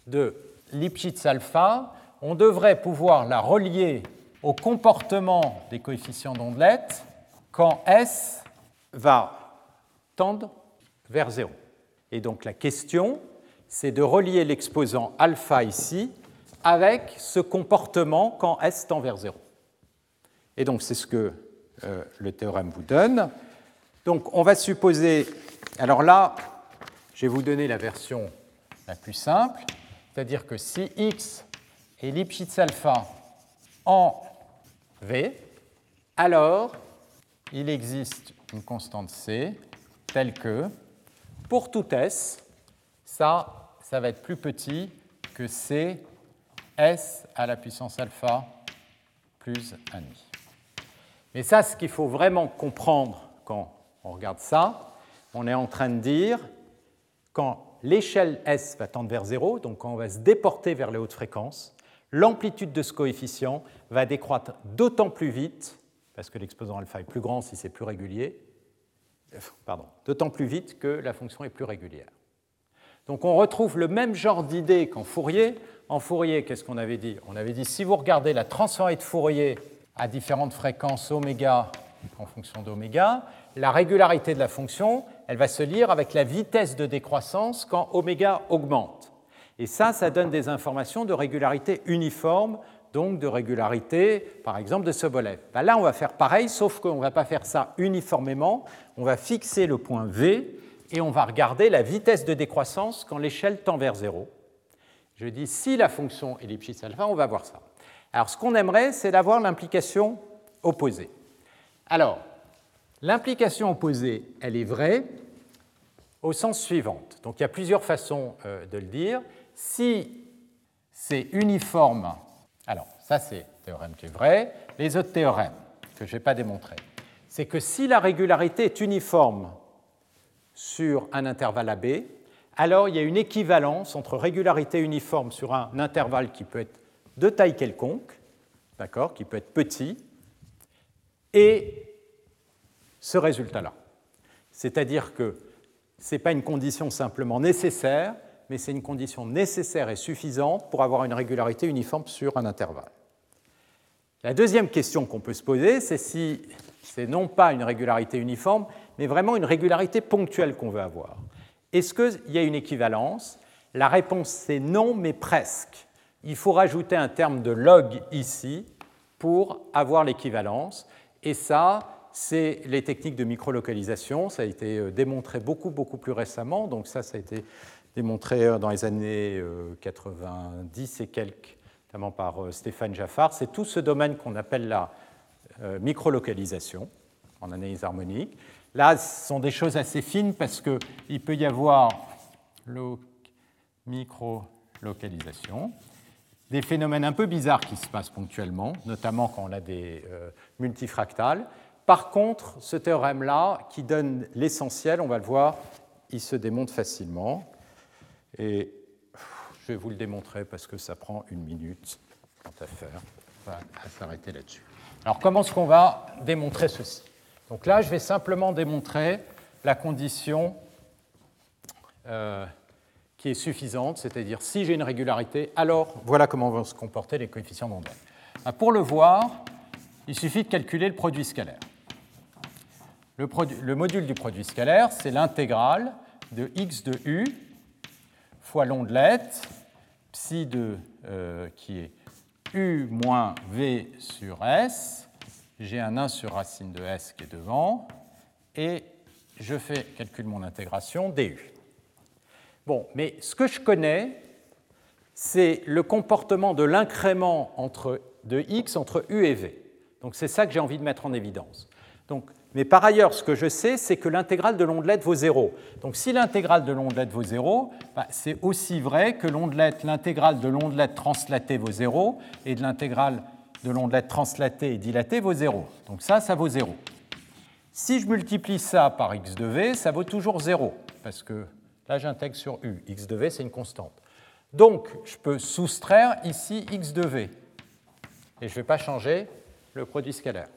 de Lipschitz alpha, on devrait pouvoir la relier au comportement des coefficients d'ondelettes quand S va tendre vers 0. Et donc la question, c'est de relier l'exposant alpha ici avec ce comportement quand S tend vers 0. Et donc c'est ce que euh, le théorème vous donne. Donc on va supposer, alors là, je vais vous donner la version la plus simple, c'est-à-dire que si x est Lipschitz alpha en V, alors il existe une constante C telle que, pour tout S, ça, ça va être plus petit que C S à la puissance alpha plus 1,5. Mais ça, ce qu'il faut vraiment comprendre quand on regarde ça, on est en train de dire quand l'échelle S va tendre vers 0, donc quand on va se déporter vers les hautes fréquences, l'amplitude de ce coefficient va décroître d'autant plus vite, parce que l'exposant alpha est plus grand si c'est plus régulier, pardon, d'autant plus vite que la fonction est plus régulière. Donc on retrouve le même genre d'idée qu'en Fourier. En Fourier, qu'est-ce qu'on avait dit? On avait dit si vous regardez la transformée de Fourier à différentes fréquences oméga en fonction d'oméga, la régularité de la fonction, elle va se lire avec la vitesse de décroissance quand oméga augmente. Et ça, ça donne des informations de régularité uniforme, donc de régularité, par exemple, de Sobolev. Ben là, on va faire pareil, sauf qu'on ne va pas faire ça uniformément. On va fixer le point V et on va regarder la vitesse de décroissance quand l'échelle tend vers 0. Je dis si la fonction est Lipschitz alpha, on va voir ça. Alors, ce qu'on aimerait, c'est d'avoir l'implication opposée. Alors, l'implication opposée, elle est vraie au sens suivant. Donc, il y a plusieurs façons euh, de le dire. Si c'est uniforme, alors ça c'est le théorème qui est vrai. Les autres théorèmes que je ne vais pas démontrer, c'est que si la régularité est uniforme sur un intervalle AB, alors il y a une équivalence entre régularité uniforme sur un intervalle qui peut être de taille quelconque, d'accord, qui peut être petit, et ce résultat-là. C'est-à-dire que ce n'est pas une condition simplement nécessaire, mais c'est une condition nécessaire et suffisante pour avoir une régularité uniforme sur un intervalle. La deuxième question qu'on peut se poser, c'est si c'est non pas une régularité uniforme, mais vraiment une régularité ponctuelle qu'on veut avoir. Est-ce qu'il y a une équivalence? La réponse c'est non, mais presque. Il faut rajouter un terme de log ici pour avoir l'équivalence. Et ça, c'est les techniques de microlocalisation. Ça a été euh, démontré beaucoup, beaucoup plus récemment. Donc ça, ça a été démontré euh, dans les années 90 euh, et quelques, notamment par Stéphane Jaffard. C'est tout ce domaine qu'on appelle la microlocalisation en analyse harmonique. Là, ce sont des choses assez fines parce qu'il peut y avoir micro-localisation, des phénomènes un peu bizarres qui se passent ponctuellement, notamment quand on a des multifractales. Par contre, ce théorème-là, qui donne l'essentiel, on va le voir, il se démontre facilement. Et je vais vous le démontrer parce que ça prend une minute à faire. On va s'arrêter là-dessus. Alors, comment est-ce qu'on va démontrer ceci? Donc là, je vais simplement démontrer la condition euh, qui est suffisante, c'est-à-dire si j'ai une régularité, alors voilà comment vont se comporter les coefficients d'onde. Ben, pour le voir, il suffit de calculer le produit scalaire. Le, module du produit scalaire, c'est l'intégrale de x de u fois l'ondelette psi de euh, qui est u moins v sur s j'ai un 1 sur racine de s qui est devant, et je fais calcul mon intégration du. Bon, mais ce que je connais, c'est le comportement de l'incrément de x entre u et v. Donc c'est ça que j'ai envie de mettre en évidence. Donc, mais par ailleurs, ce que je sais, c'est que l'intégrale de l'ondelette vaut 0. Donc si l'intégrale de l'ondelette vaut 0, bah, c'est aussi vrai que l'intégrale de l'ondelette translatée vaut 0 et de l'intégrale de l'ondelette translatée et dilatée vaut 0. Donc ça, ça vaut 0. Si je multiplie ça par x de v, ça vaut toujours 0, parce que là j'intègre sur u. x de v, c'est une constante. Donc, je peux soustraire ici x de v. Et je ne vais pas changer le produit scalaire.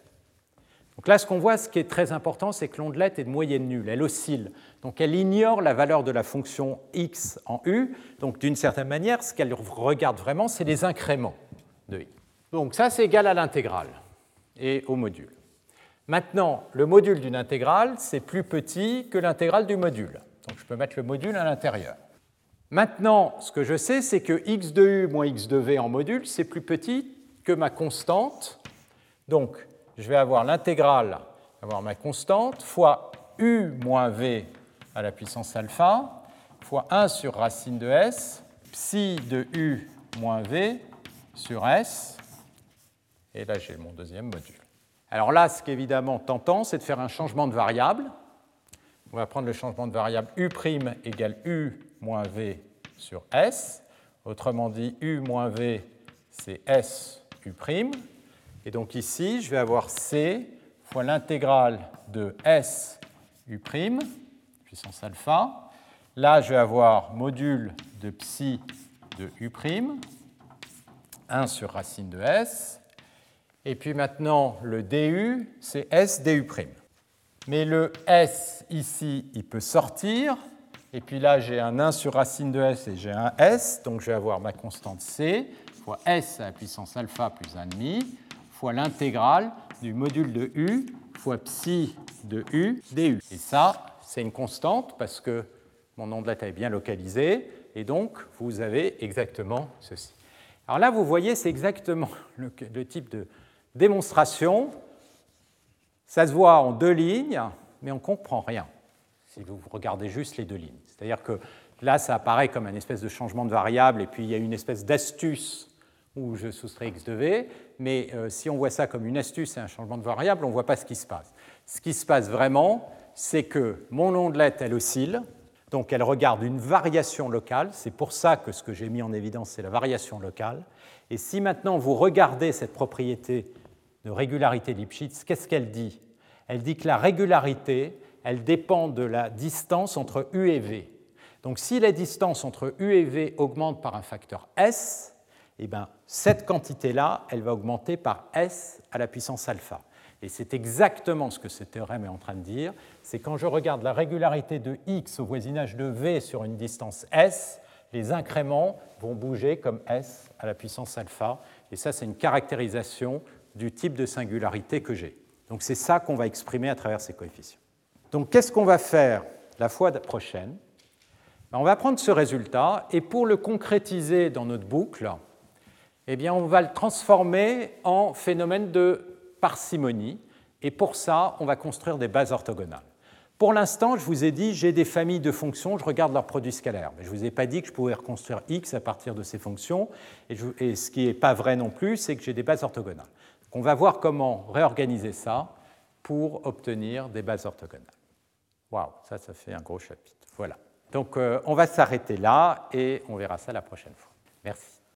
Donc là, ce qu'on voit, ce qui est très important, c'est que l'ondelette est de moyenne nulle, elle oscille. Donc elle ignore la valeur de la fonction x en u. Donc d'une certaine manière, ce qu'elle regarde vraiment, c'est les incréments de i. Donc ça, c'est égal à l'intégrale et au module. Maintenant, le module d'une intégrale, c'est plus petit que l'intégrale du module. Donc je peux mettre le module à l'intérieur. Maintenant, ce que je sais, c'est que x de u moins x de v en module, c'est plus petit que ma constante. Donc, je vais avoir l'intégrale, avoir ma constante, fois u moins v à la puissance alpha, fois 1 sur racine de s, psi de u moins v sur s. Et là, j'ai mon deuxième module. Alors là, ce qui est évidemment tentant, c'est de faire un changement de variable. On va prendre le changement de variable u' égale u moins v sur s. Autrement dit, u moins v, c'est s u'. Et donc ici, je vais avoir c fois l'intégrale de s u', puissance alpha. Là, je vais avoir module de psi de u', 1 sur racine de s. Et puis maintenant, le du, c'est s du'. Mais le s ici, il peut sortir. Et puis là, j'ai un 1 sur racine de s et j'ai un s. Donc je vais avoir ma constante c fois s à la puissance alpha plus 1,5 fois l'intégrale du module de u fois psi de u du. Et ça, c'est une constante parce que mon ondelette est bien localisée. Et donc, vous avez exactement ceci. Alors là, vous voyez, c'est exactement le, le type de démonstration ça se voit en deux lignes, mais on ne comprend rien si vous regardez juste les deux lignes. C'est-à-dire que là, ça apparaît comme un espèce de changement de variable, et puis il y a une espèce d'astuce où je soustrais x de v, mais euh, si on voit ça comme une astuce et un changement de variable, on ne voit pas ce qui se passe. Ce qui se passe vraiment, c'est que mon ondelette, elle oscille, donc elle regarde une variation locale, c'est pour ça que ce que j'ai mis en évidence, c'est la variation locale, et si maintenant vous regardez cette propriété de régularité Lipschitz, qu'est-ce qu'elle dit? Elle dit que la régularité, elle dépend de la distance entre U et V. Donc si la distance entre U et V augmente par un facteur S, eh bien, cette quantité-là, elle va augmenter par S à la puissance alpha. Et c'est exactement ce que ce théorème est en train de dire. C'est quand je regarde la régularité de x au voisinage de v sur une distance s, les incréments vont bouger comme s à la puissance alpha. Et ça, c'est une caractérisation du type de singularité que j'ai. Donc c'est ça qu'on va exprimer à travers ces coefficients. Donc qu'est-ce qu'on va faire la fois prochaine? Ben, On va prendre ce résultat et pour le concrétiser dans notre boucle, eh bien, on va le transformer en phénomène de parcimonie et pour ça, on va construire des bases orthogonales. Pour l'instant, je vous ai dit, j'ai des familles de fonctions, je regarde leurs produits scalaires. Mais je ne vous ai pas dit que je pouvais reconstruire x à partir de ces fonctions. et ce qui n'est pas vrai non plus, c'est que j'ai des bases orthogonales. On va voir comment réorganiser ça pour obtenir des bases orthogonales. Waouh, ça, ça fait un gros chapitre. Voilà. Donc, euh, on va s'arrêter là et on verra ça la prochaine fois. Merci.